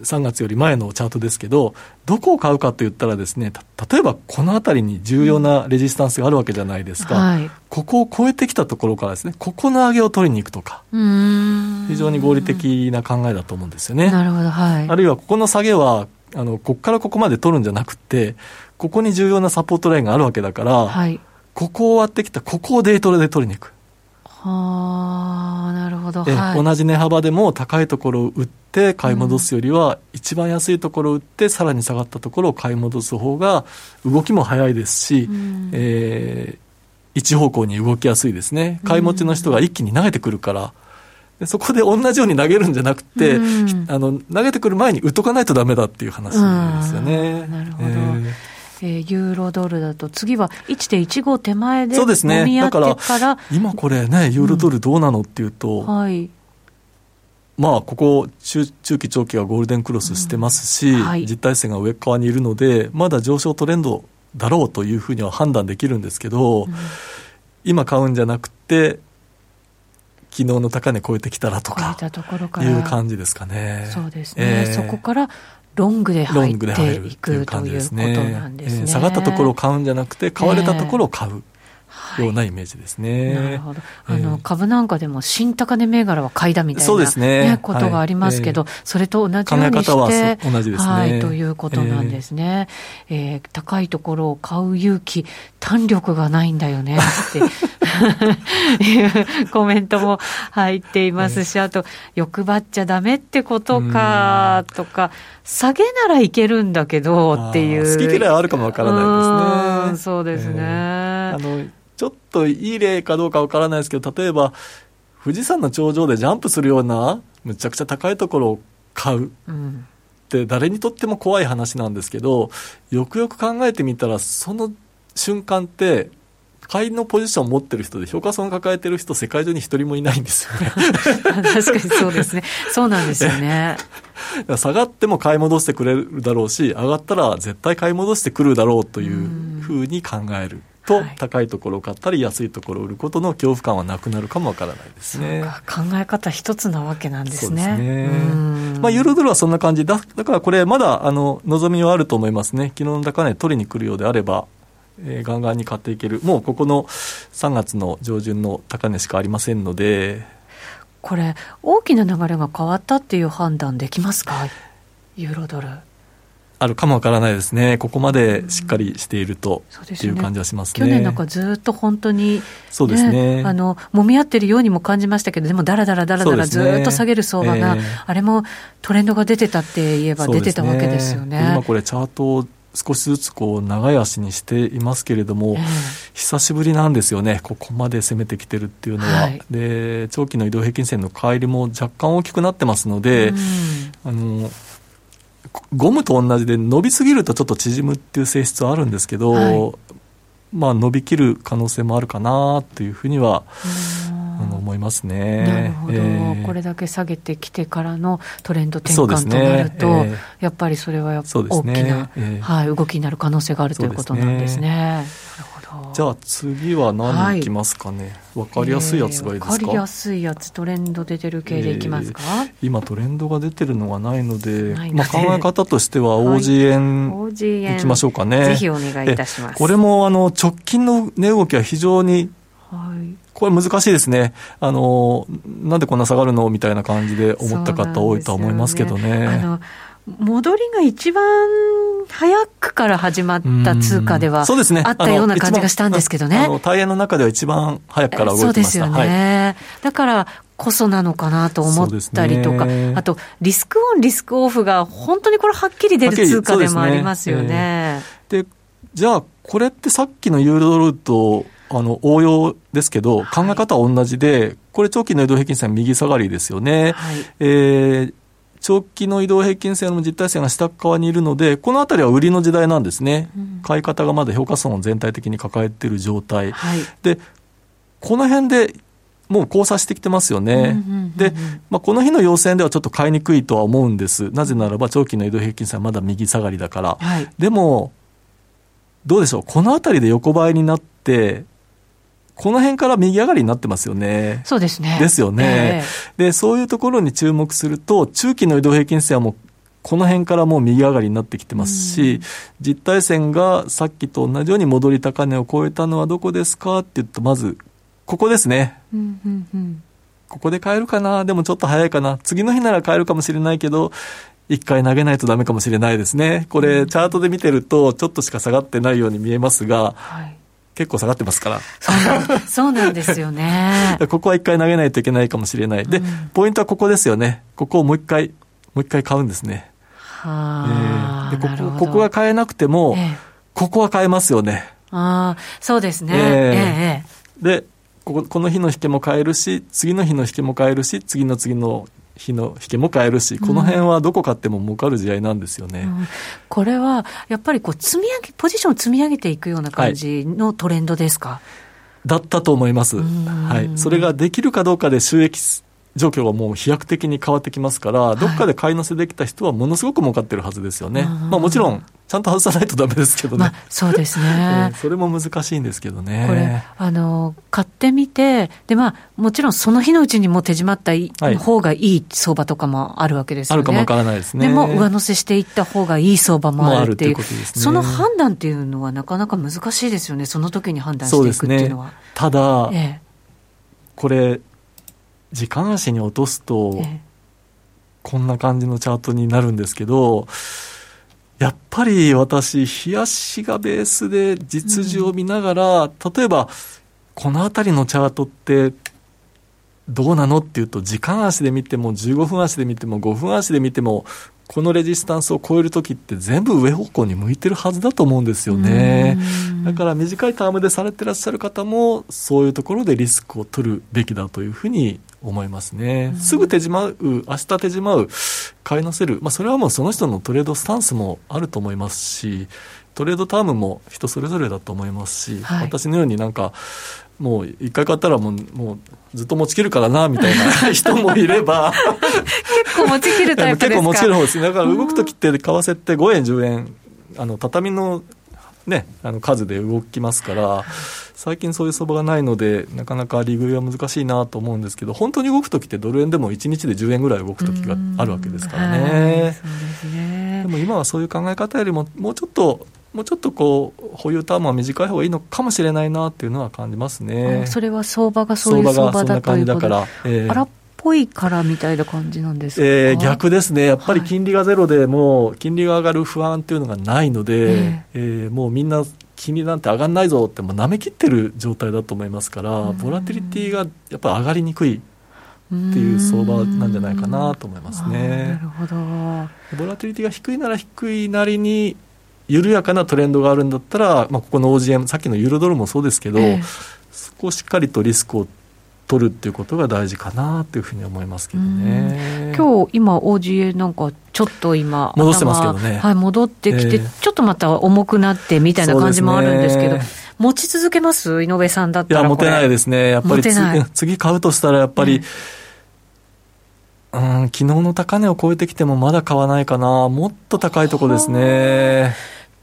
3月より前のチャートですけど、どこを買うかと言ったらですね、例えばこの辺りに重要なレジスタンスがあるわけじゃないですか、はい、ここを超えてきたところからですね、ここの上げを取りに行くとか、非常に合理的な考えだと思うんですよね。なるほど、はい。あるいはここの下げは、あの、ここからここまで取るんじゃなくて、ここに重要なサポートラインがあるわけだから、はい、ここを割ってきた、ここをデイトレで取りに行く。はあ、なるほど、はい、同じ値幅でも高いところを売って買い戻すよりは、一番安いところを売ってさらに下がったところを買い戻す方が動きも早いですし、うん、えー、一方向に動きやすいですね。買い持ちの人が一気に投げてくるから、でそこで同じように投げるんじゃなくて、うん、あの投げてくる前に売っとかないとだめだっていう話ですよね。なるほど、えーえー、ユーロドルだと、次は1.15手前でそうですね、だから今これね、ユーロドルどうなのっていうと、うん、はい、まあ、ここ中、中期、長期がゴールデンクロスしてますし、うん。はい、実体線が上側にいるので、まだ上昇トレンドだろうというふうには判断できるんですけど、うん、今買うんじゃなくて、昨日の高値超えてきたらとかいう感じですかね。そうですね、えー、そこからロングで入っていくということなんですね。下がったところを買うんじゃなくて、買われたところを買う。ようなイメージですね。なるほど。あの、株なんかでも新高値銘柄は買いだみたいな、ね、ねことがありますけど、それと同じようにして、同じですね。はい、ということなんですね。えー、高いところを買う勇気、弾力がないんだよねって いうコメントも入っていますし、あと、欲張っちゃダメってことかとか、下げならいけるんだけどっていう。好き嫌いはあるかもわからないですね。そうですね。あのちょっといい例かどうかわからないですけど、例えば、富士山の頂上でジャンプするような、むちゃくちゃ高いところを買う。うん。って誰にとっても怖い話なんですけどよくよく考えてみたらその瞬間って買いのポジションを持ってる人で評価損抱えてる人世界中に一人もいないんですよね。確かにそうですね。そうなんですよね。下がっても買い戻してくれるだろうし上がったら絶対買い戻してくるだろうというふうに考えると、高いところを買ったり安いところを売ることの恐怖感はなくなるかもわからないですね。考え方一つなわけなんですね。そうですね。まあ、ユーロドルはそんな感じだ。だからこれまだ、あの、望みはあると思いますね。昨日の高値取りに来るようであれば、えー、ガンガンに買っていける。もうここの3月の上旬の高値しかありませんので。これ、大きな流れが変わったっていう判断できますか？ユーロドル。あるかもわからないですね、ここまでしっかりしていると、っていう感じはしますね、去年なんかずっと本当に、ね、そうですね。あの揉み合ってるようにも感じましたけど、でもだらだらだらだらずっと下げる相場が、ねえー、あれもトレンドが出てたって言えば、出てたわけですよね。ね今これチャートを少しずつこう長い足にしていますけれども、えー、久しぶりなんですよね、ここまで攻めてきてるっていうのは、はい、で長期の移動平均線の乖離も若干大きくなってますので、うん、あのゴムと同じで伸びすぎるとちょっと縮むっていう性質はあるんですけど、はい、まあ伸びきる可能性もあるかなというふうには思いますね。なるほど、えー、これだけ下げてきてからのトレンド転換となると、ねえー、やっぱりそれは大きな、ねえ。ー、はい、動きになる可能性があるということなんですね。じゃあ次は何いきますかね、はい、分かりやすいやつがいいですか、分かりやすいやつトレンド出てる系でいきますか、えー、今トレンドが出てるのがないのでまあ、考え方としては OG 円い。きましょうかね、はい、ぜひお願いいたします。これもあの直近の値動きは非常にはい。これ難しいですね。あの、なんでこんな下がるの？みたいな感じで思った方多いとは思いますけどね。戻りが一番早くから始まった通貨ではそうですねあったような感じがしたんですけどね。大変の中では一番早くから動いてましたそうですよね。はい、だからこそなのかなと思ったりとか、ね、あとリスクオン、リスクオフが本当にこれはっきり出る通貨でもありますよね。で、ねえー、じゃあこれってさっきのユーロドルとあの応用ですけど、考え方は同じで、これ長期の移動平均線右下がりですよね。はい、えー長期の移動平均線の実体線が下側にいるので、このあたりは売りの時代なんですね、うん、買い方がまだ評価損を全体的に抱えている状態、はい、でこの辺でもう交差してきてますよね、で、まあ、この日の要線ではちょっと買いにくいとは思うんです、なぜならば長期の移動平均線はまだ右下がりだから、はい、でも、どうでしょう、このあたりで横ばいになって、この辺から右上がりになってますよね。そうですね。ですよね。えー、で、そういうところに注目すると、中期の移動平均線はもう、この辺からもう右上がりになってきてますし、実体線がさっきと同じように戻り高値を超えたのはどこですかって言うと、まず、ここですね。うんうんうんここで買えるかな？でもちょっと早いかな？次の日なら買えるかもしれないけど、一回投げないとダメかもしれないですね。これ、チャートで見てると、ちょっとしか下がってないように見えますが、はい、結構下がってますから。そうなんですよね。ここは一回投げないといけないかもしれない。で、うん、ポイントはここですよね。ここをもう一回、もう一回買うんですね。はえー、でここ、ここが買えなくても、えー、ここは買えますよね。ああ、そうですね。えー、えー、で、こここの日の引けも買えるし、次の日の引けも買えるし、次の次の日の引けも買えるし、この辺はどこ買っても儲かる時代なんですよね、うん、これはやっぱりこう積み上げ、ポジションを積み上げていくような感じのトレンドですか、はい、だったと思います、はい、それができるかどうかで収益状況がもう飛躍的に変わってきますから、どっかで買い乗せできた人はものすごく儲かってるはずですよね。まあもちろん、ちゃんと外さないとダメですけどね。まあ、そうですね、それも難しいんですけどね。これ、あの、買ってみて、で、まあ、もちろんその日のうちにも手締まった方がいい相場とかもあるわけですよね。あるかもわからないですね。でも、上乗せしていった方がいい相場もあるっていう。うね、その判断っていうのはなかなか難しいですよね。その時に判断していくっていうのは。ね、ただ、ええ、これ、時間足に落とすと、こんな感じのチャートになるんですけど、やっぱり私、冷やしがベースで実需を見ながら、うん、例えば、この辺りのチャートって、どうなのっていうと、時間足で見ても、15分足で見ても、5分足で見ても、このレジスタンスを超えるときって全部上方向に向いてるはずだと思うんですよね。だから短いタームでされてらっしゃる方も、そういうところでリスクを取るべきだというふうに思いますね。すぐ手締まう、明日手締まう、買い乗せる、まあ、それはもうその人のトレードスタンスもあると思いますし、トレードタームも人それぞれだと思いますし、はい、私のようになんか、もう一回買ったらもうもうずっと持ちきるからなみたいな 人もいれば。結構持ちきるタイプですか？結構持ちきる方です。だから動く時って為替って5円10円あの畳のねあの数で動きますから最近そういう相場がないのでなかなか利食いは難しいなと思うんですけど本当に動く時ってドル円でも1日で10円ぐらい動く時があるわけですからね。でも今はそういう考え方よりももうちょっともうちょっとこう保有タームは短い方がいいのかもしれないなっていうのは感じますね。それは相場がそういう相場だということで、えー、荒っぽいからみたいな感じなんですか、えー、逆ですね、やっぱり金利がゼロでも金利が上がる不安っていうのがないので、えー、えー、もうみんな金利なんて上がらないぞってもう舐めきってる状態だと思いますから、ボラティリティがやっぱり上がりにくいっていう相場なんじゃないかなと思いますね。なるほど。ボラティリティが低いなら低いなりに緩やかなトレンドがあるんだったら、まあ、ここの OGM さっきのユーロドルもそうですけど、えー、そこをしっかりとリスクを取るっていうことが大事かなというふうに思いますけどね。今日今 OGA なんかちょっと今戻してますけどね。はい戻ってきて、えー、ちょっとまた重くなってみたいな感じもあるんですけど。持ち続けます？井上さんだったらいや、持てないですね。やっぱり次買うとしたら、やっぱり、うん、昨日の高値を超えてきてもまだ買わないかな。もっと高いとこですね。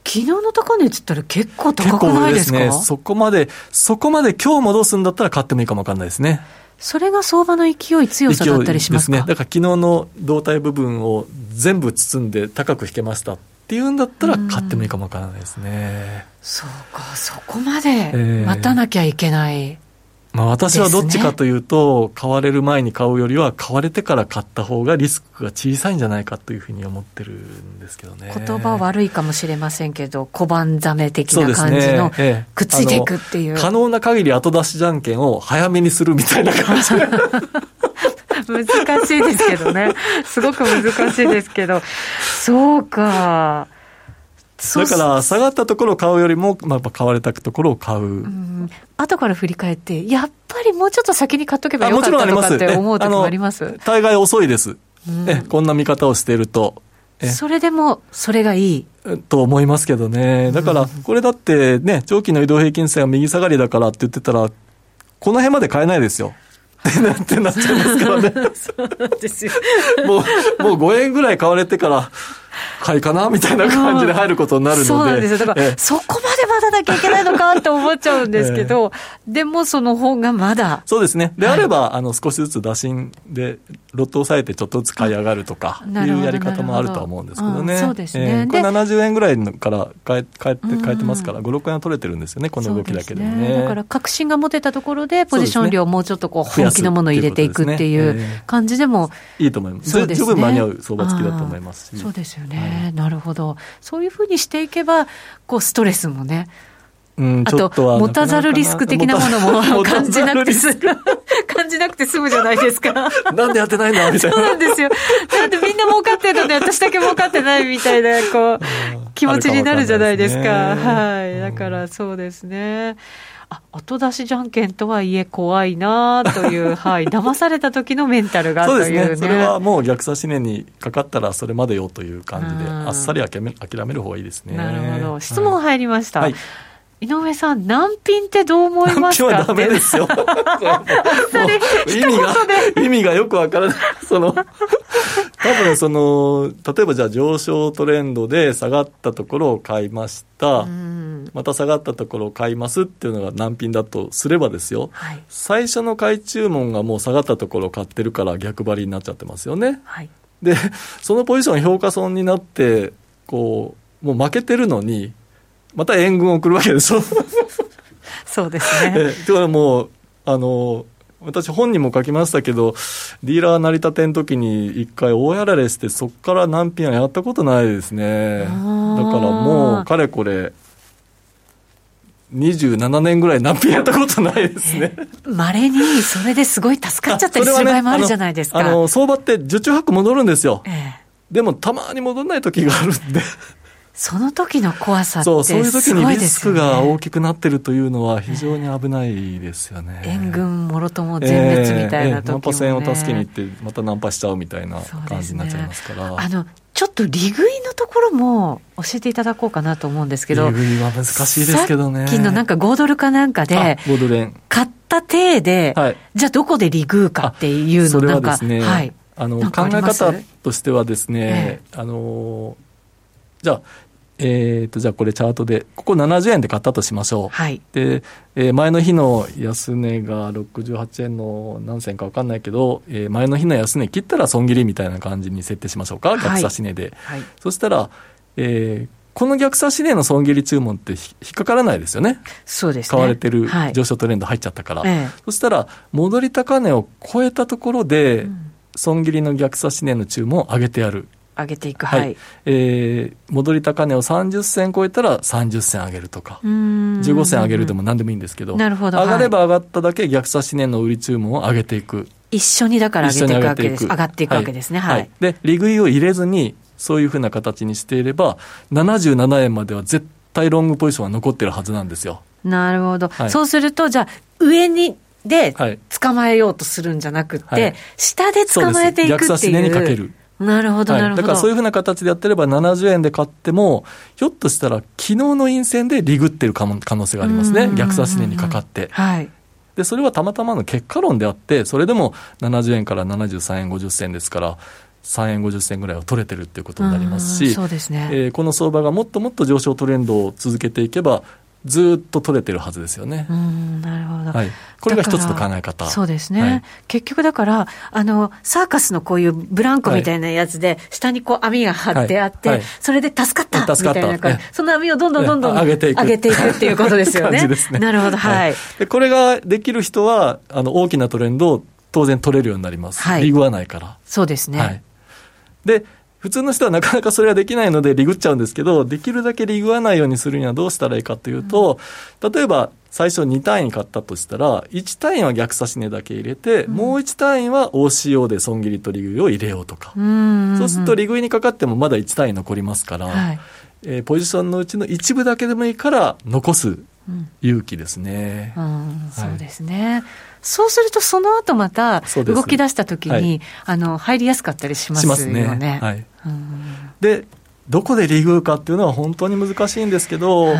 昨日の高値っつったら結構高くないですか？ね。そこまで、そこまで今日戻すんだったら買ってもいいかもわかんないですね。それが相場の勢い、強さだったりしますか？ですね。だから昨日の胴体部分を全部包んで高く引けましたっていうんだったら買ってもいいかもわからないですね。そうか、そこまで待たなきゃいけない。えーまあ、私はどっちかというと、ね、買われる前に買うよりは買われてから買った方がリスクが小さいんじゃないかというふうに思ってるんですけどね。言葉悪いかもしれませんけど小判ざめ的な感じの、くっついていくっていう、可能な限り後出しじゃんけんを早めにするみたいな感じ。難しいですけどね。すごく難しいですけど。そうかだから下がったところを買うよりも、まあ、やっぱ買われたところを買う。うん後から振り返って、やっぱりもうちょっと先に買っとけばよかったとかって思う時もあります大概遅いです、うん、え。こんな見方をしていると。それでも、それがいい。と思いますけどね。だから、これだってね、長期の移動平均線は右下がりだからって言ってたら、この辺まで買えないですよ。ってなってなっちゃいますからね。そうですよ。もう、もう5円ぐらい買われてから、買いかなみたいな感じで入ることになるので。そうなんですよ。だから、そこまで待たなきゃいけないのかって思っちゃうんですけど、でもその方がまだ。そうですね。であれば、あの、少しずつ打診で、ロットを抑えてちょっとずつ買い上がるとかいうやり方もあるとは思うんですけどね。そうですね。えー、これ70円ぐらいから変え変えて変えてますから、5、6円は取れてるんですよね、この動きだけでもね。ねだから確信が持てたところで、ポジション量をもうちょっとこう本気のものを入れていくっていう感じでも、いいと思います。十分間に合う相場付きだと思いますし。そうですよね、はい、なるほど。そういうふうにしていけば、こうストレスもね、うん、あと、持たざるリスク的なものも 感じなくてす、感じなくて済むじゃないですか。なんでやってないんだみたいな。そうなんですよ。だってみんな儲かってるのに私だけ儲かってないみたいな、こう、気持ちになるじゃないですか。はい。だからそうですね。あ後出しじゃんけんとはいえ怖いなという、はい、騙された時のメンタルがという、ね、そうですね、それはもう逆差し値にかかったらそれまでよという感じで、あっさり諦め諦める方がいいですね。なるほど、質問入りました。はい井上さん、難品ってどう思いますか？難品はダメですよ。意味が、意味がよくわからない。その、多分その、例えばじゃあ上昇トレンドで下がったところを買いました。また下がったところを買いますっていうのが難品だとすればですよ。はい、最初の買い注文がもう下がったところを買ってるから逆張りになっちゃってますよね。はい、で、そのポジション評価損になって、こう、もう負けてるのに、また援軍を送るわけでしょ。そうですね。えだからもう、あの、私本にも書きましたけど、ディーラー成り立ての時に一回大やられして、そこから難品はやったことないですね。だからもう、かれこれ、27年ぐらい難品やったことないですね。まれに、それですごい助かっちゃったりする場合もあるじゃないですか。あの、相場って受注発戻るんですよ。ええ、でも、たまに戻らない時があるんで。その時の怖さってそう、そういう時にリスクが大きくなってるというのは非常に危ないですよね。援軍もろとも全滅みたいな時も、ね、ナンパ戦を助けに行って、またナンパしちゃうみたいな感じになっちゃいますから。ね、あの、ちょっと利食いのところも教えていただこうかなと思うんですけど。利食いは難しいですけどね。さっきのなんか5ドルかなんかで、5ドル円。買った体で、はい、じゃあどこで利食うかっていうのなんか、それはですね、はい。あの、考え方としてはですね、ええ、あの、じゃあ、えーと、じゃあこれチャートで、ここ70円で買ったとしましょう。はい、で、えー、前の日の安値が68円の何銭か分かんないけど、えー、前の日の安値切ったら損切りみたいな感じに設定しましょうか、逆差し値で。はい、そしたら、えー、この逆差し値の損切り注文って引っかからないですよね。そうです、ね、買われてる上昇トレンド入っちゃったから。はい、そしたら、戻り高値を超えたところで、損切りの逆差し値の注文を上げてやる。上げていく、はい、はい、えー、戻り高値を30銭超えたら30銭上げるとか、15銭上げるでも何でもいいんですけど、なるほど上がれば上がっただけ逆差し値の売り注文を上げていく。一緒にだから上げていくわけです。上がっていくわけですね。はい。はい、で、利食いを入れずに、そういうふうな形にしていれば、77円までは絶対ロングポジションは残ってるはずなんですよ。なるほど。はい、そうすると、じゃあ、上に、で、捕まえようとするんじゃなくて、はい、下で捕まえていくっていう。逆差し値にかける。なるほど、なるほど。だからそういうふうな形でやってれば70円で買っても、ひょっとしたら昨日の陰線でリグってる可能性がありますね。逆差し値にかかって。はい。で、それはたまたまの結果論であって、それでも70円から73円50銭ですから、3円50銭ぐらいは取れてるっていうことになりますし、そうですね、えー、この相場がもっともっと上昇トレンドを続けていけば、ずっと取れてるはずですよね。うんなるほど、はい、これが一つの考え方。そうですね、はい、結局だから、あの、サーカスのこういうブランコみたいなやつで、下にこう網が張ってあって、はいはい、それで助かったみたいな感じ、その網をどんどんどんどん上げていく。上げていくっていうことですよね。ねなるほど、はい。でこれができる人は、あの、大きなトレンドを当然取れるようになります。はい、リーグはないから。そうですね。はい。で、普通の人はなかなかそれはできないのでリグっちゃうんですけど、できるだけリグわないようにするにはどうしたらいいかというと、例えば最初2単位買ったとしたら、1単位は逆差し値だけ入れて、うん、もう1単位は OCO で損切りと利食いを入れようとか。そうすると利食いにかかってもまだ1単位残りますから、はい、えー、ポジションのうちの一部だけでもいいから残す勇気ですね。うん、そうですね。そうすると、その後また動き出したときに、はい、あの入りやすかったりしますよね。ね。はい、で、どこでリグかっていうのは本当に難しいんですけど、はい、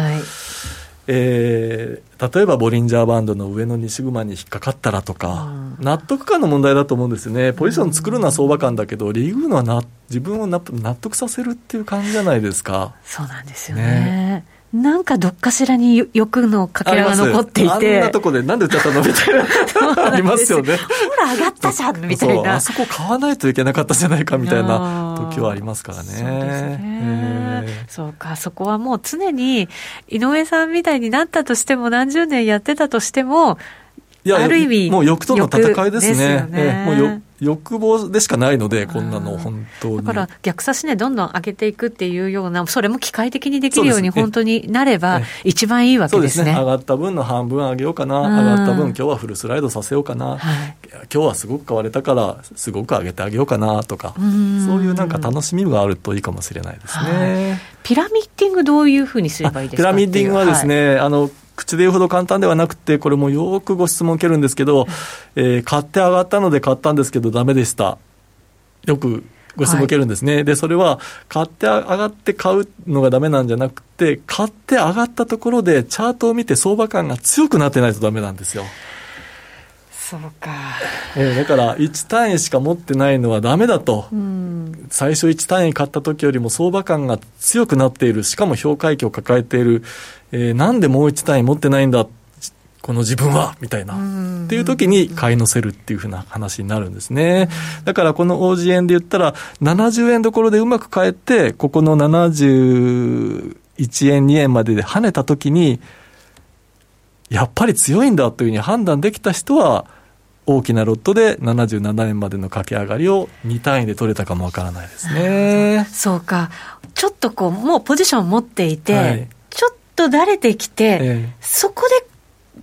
えー、例えばボリンジャーバンドの上の2シグマに引っかかったらとか、うん、納得感の問題だと思うんですよね、ポジション作るのは相場感だけど、リーグのはな自分を納得させるっていう感じじゃないですか。そうなんですよね。ねなんかどっかしらに欲のかけらが残っていて。あんなとこでなんで売っちゃったのみたいな。ありますよね。ほら上がったじゃんみたいな。あそこ買わないといけなかったじゃないかみたいな時はありますからね。そうですね。そうか、そこはもう常に井上さんみたいになったとしても何十年やってたとしても、いやある意味。もう欲との戦いですね。すねもう欲望でしかないので、こんなの、本当に。だから逆差しね、どんどん上げていくっていうような、それも機械的にできるように本当になれば、一番いいわけですね。すね上がった分の半分上げようかな、上がった分、今日はフルスライドさせようかな、はい、今日はすごく買われたから、すごく上げてあげようかなとか、そういうなんか楽しみがあるといいかもしれないですね。はい、ピラミッティング、どういうふうにすればいいですかピラミッティングはですね、はい、あの口で言うほど簡単ではなくて、これもよくご質問を受けるんですけど、えー、買って上がったので買ったんですけど、だめでした。よくご質問受けるんですね、はい、でそれは買って上がって買うのがだめなんじゃなくて買って上がったところでチャートを見て相場感が強くなってないとだめなんですよ。そうか、えー、だから1単位しか持ってないのはだめだと、うん、最初1単位買った時よりも相場感が強くなっている。しかも評価益を抱えている、えー、なんでもう1単位持ってないんだ？この自分は？みたいな。っていう時に買い乗せるっていうふうな話になるんですね。だからこの OG 円で言ったら70円どころでうまく買えてここの71円2円までで跳ねた時にやっぱり強いんだというふうに判断できた人は大きなロットで77円までの駆け上がりを2単位で取れたかもわからないですね。そうか。ちょっとこう、もうポジション持っていて、はい、ちょっとだれてきて、ええ、そこで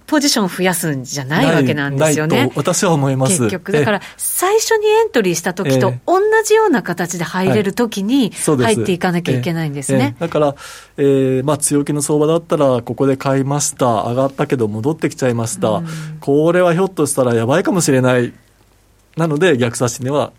ポジション増やすんじゃないわけなんですよね。私は思います。結局。だから、最初にエントリーした時と同じような形で入れる時に入っていかなきゃいけないんですね。だから、えー、まあ強気の相場だったら、ここで買いました。上がったけど戻ってきちゃいました。これはひょっとしたらやばいかもしれない。なので、逆差し値は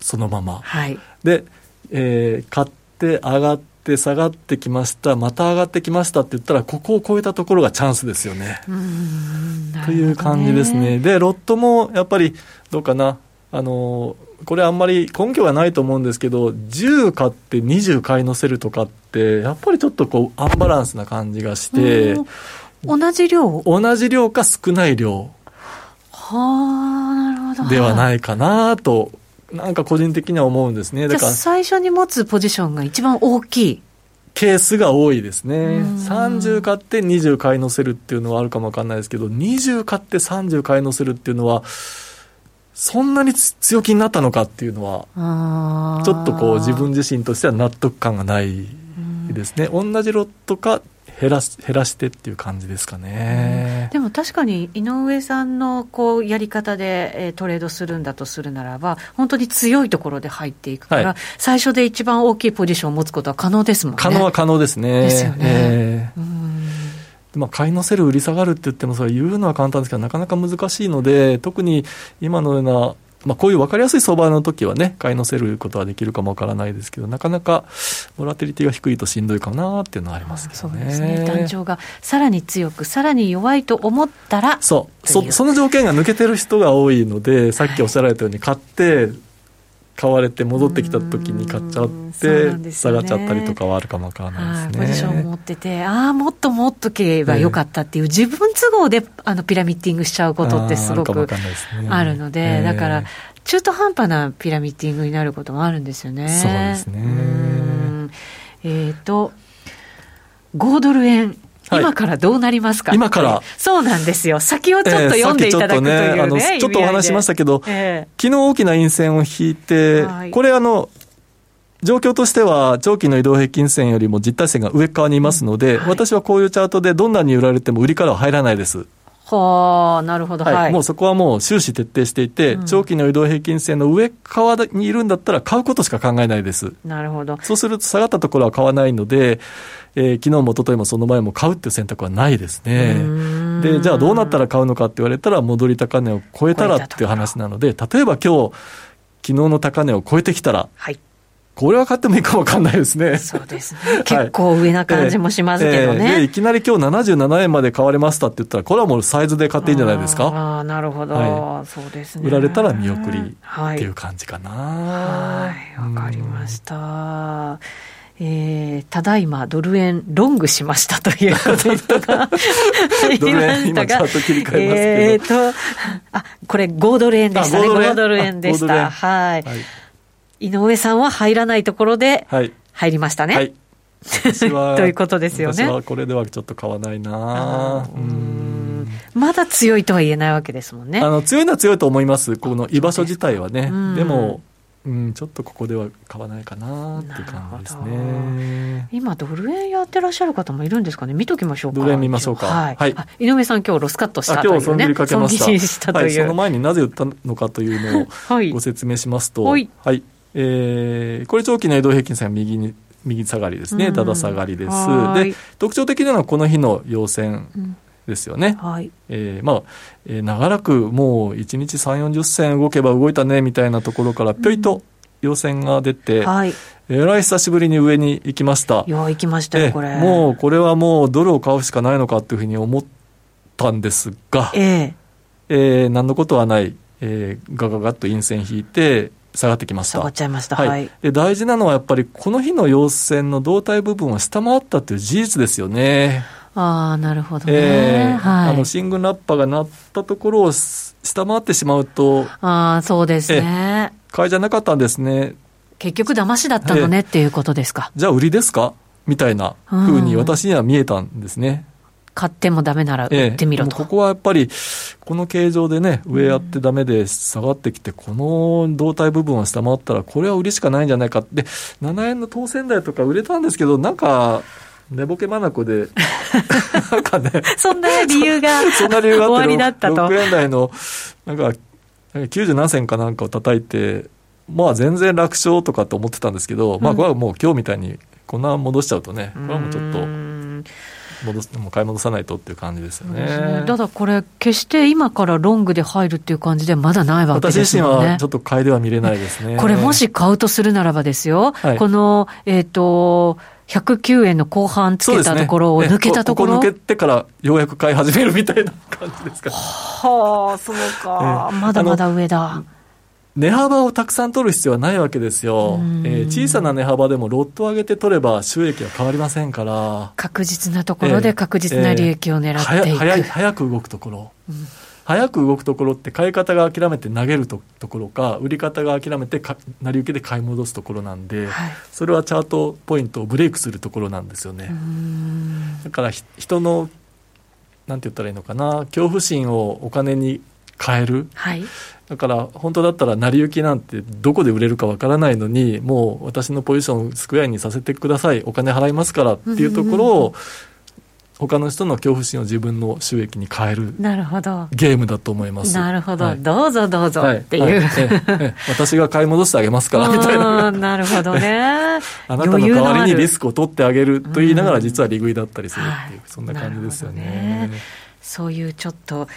そのまま。はい。で、えー、買って上がって、って下がってきました、また上がってきましたって言ったら、ここを超えたところがチャンスですよね。ねという感じですね。で、ロットもやっぱりどうかな、あのこれあんまり根拠はないと思うんですけど、10買って20買い乗せるとかって、やっぱりちょっとこう、アンバランスな感じがして、同じ量？同じ量か少ない量。はあ、なるほど。ではないかなとなんか個人的には思うんですね。だから最初に持つポジションが一番大きいケースが多いですね。30買って20買い乗せるっていうのはあるかもわかんないですけど、20買って30買い乗せるっていうのは、そんなに強気になったのかっていうのは、ちょっとこう自分自身としては納得感がないですね。同じロットか減らし減らしてっていう感じですかね、でも確かに井上さんのこうやり方で、えー、トレードするんだとするならば、本当に強いところで入っていくから、はい、最初で一番大きいポジションを持つことは可能ですもんね。可能は可能ですね。ですよね。えーまあ、買い乗せる、売り下がるって言っても、それ言うのは簡単ですけど、なかなか難しいので、特に今のようなまあ、こういう分かりやすい相場の時はね、買い乗せることはできるかもわからないですけど、なかなかボラテリティが低いとしんどいかなっていうのはありますけどね。そうですね。単調がさらに強く、さらに弱いと思ったら。そう。そその条件が抜けてる人が多いので、さっきおっしゃられたように、買って、買われて戻ってきた時に買っちゃって、ね、下がっちゃったりとかはあるかもわからないですね。ポジションを持ってて、ああ、もっともっとければよかったっていう、自分都合であのピラミッティングしちゃうことってすごくあるので、だから、中途半端なピラミッティングになることもあるんですよね。そうですね。えっ、ー、と、5ドル円。今からどうなりますか、今から。そうなんですよ。先をちょっと読んでいただくというね、えー、ねちょっとお話しましたけど、えー、昨日大きな陰線を引いて、はい、これあの、状況としては、長期の移動平均線よりも実体線が上側にいますので、うんはい、私はこういうチャートでどんなに売られても売りからは入らないです。はあ、なるほど、はい、はい、もうそこはもう終始徹底していて、うん、長期の移動平均線の上側にいるんだったら買うことしか考えないです。なるほど。そうすると下がったところは買わないので、えー、昨日も一昨日もその前も買うっていう選択はないですね。で、じゃあどうなったら買うのかって言われたら、戻り高値を超えたらっていう話なので、例えば今日、昨日の高値を超えてきたら、はい、これは買ってもいいかもわかんないですね。そうですね。結構上な感じもしますけどね。えー、いきなり今日77円まで買われましたって言ったら、これはもうサイズで買っていいんじゃないですか？ああ、なるほど、はい、そうですね。売られたら見送りっていう感じかな。はい、わ、かりました。えー、ただいまドル円ロングしましたということが ドル円今チャート切り替えますけど。えー、と、あ、これ5ドル円でしたね。5ドル円でした。はい。はい、井上さんは入らないところで入りましたね。はい。ということですよね。私はこれではちょっと買わないなうんまだ強いとは言えないわけですもんね。あの強いのは強いと思います。この居場所自体はね。でも、うん、ちょっとここでは買わないかなっていう感じですね。今ドル円やってらっしゃる方もいるんですかね。見ときましょうか。ドル円見ましょうか。はい。はい、井上さん今日ロスカットしたという、ね、今日損切りかけました。したはい、その前になぜ売ったのかというのを ご説明しますと、はい、はい、えー、これ長期の移動平均線は右に右下がりですね、だだ下がりです。で特徴的なのはこの日の陽線。ですよね。はい。えー、まあ、えー、長らくもう1日3、40銭動けば動いたねみたいなところからぴょいと陽線が出て、うん、はい。えらい久しぶりに上に行きました。いや、行きましたよ、これ。もう、これはもうドルを買うしかないのかというふうに思ったんですが、えー、えー、何のことはない、えー、ガガガッと陰線引いて、下がってきました。下がっちゃいました。はい。で大事なのはやっぱりこの日の陽線の胴体部分を下回ったという事実ですよね。ああ、なるほどね。えー、はい。あの、シングルラッパが鳴ったところを下回ってしまうと。ああ、そうですね。買いじゃなかったんですね。結局騙しだったのねっていうことですか。じゃあ売りですか？みたいなふうに私には見えたんですね。買ってもダメなら売ってみろと、ええ、ここはやっぱり、この形状でね、上やってダメで下がってきて、この胴体部分を下回ったら、これは売りしかないんじゃないか。って、7円の当選台とか売れたんですけど、なんか、寝ぼけまなこで、なんかね、そんな理由が、そんな理由があって、だったと。6円台の、なんか、90何銭かなんかを叩いて、まあ全然楽勝とかって思ってたんですけど、まあこれはもう今日みたいに、こんな戻しちゃうとね、これはもうちょっと、戻すもう買い戻さないとっていう感じですよね。ただこれ、決して今からロングで入るっていう感じではまだないわけですよね。私自身はちょっと買いでは見れないですね。これもし買うとするならばですよ、はい、この、えっ、ー、と、109円の後半つけたところを抜けたところ、ね、ここ抜けてからようやく買い始めるみたいな感じですか。はあ、そうか、まだまだ上だ。値幅をたくさん取る必要はないわけですよ、えー、小さな値幅でもロット上げて取れば収益は変わりませんから。確実なところで確実な利益を狙っていく、えーえー、早く動くところ、うん、早く動くところって買い方が諦めて投げるとところか売り方が諦めて成り行きで買い戻すところなんで、はい、それはチャートポイントをブレイクするところなんですよね。だから人のなんて言ったらいいのかな恐怖心をお金に変える、はい、だから本当だったら成り行きなんてどこで売れるかわからないのにもう私のポジションスクエアにさせてください。お金払いますからっていうところを他の人の恐怖心を自分の収益に変えるなるほど。ゲームだと思います。なるほど、はい、どうぞどうぞっていう、はい。はい、私が買い戻してあげますから みたいな。なるほどね。あなたの代わりにリスクを取ってあげると言いながら実は利食いだったりするっていう、そんな感じですよね、ね、そういうちょっと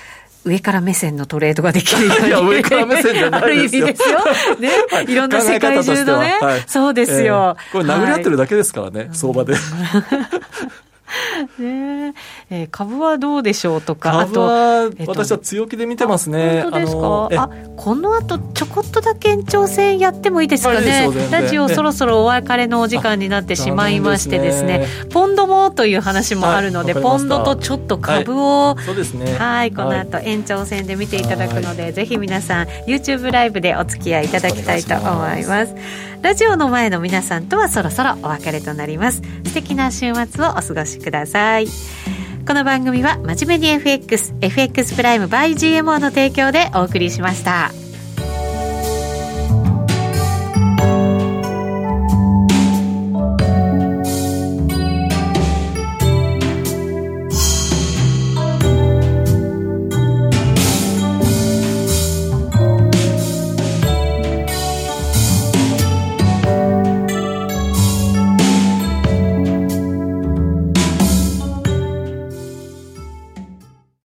上から目線のトレードができるように。いや、上から目線じゃないですよ。ある意味ですよ。ね。はい、いろんな世界中のね。はい、そうですよ、えー、これ殴り合ってるだけですからね、はい、相場で。ねえ。ー、株はどうでしょうとか、株は、え私は強気で見てますね。本当ですか？あこの後ちょこっとだけ延長戦やってもいいですかね？ラジオそろそろお別れのお時間になってしまいましてですね、ポンドもという話もあるので、ポンドとちょっと株を、そうですね。はい、この後延長戦で見ていただくので、ぜひ皆さん YouTube ライブでお付き合いいただきたいと思います。ラジオの前の皆さんとはそろそろお別れとなります素敵な週末をお過ごしくださいこの番組は真面目に FXFX プライム by GMO の提供でお送りしました。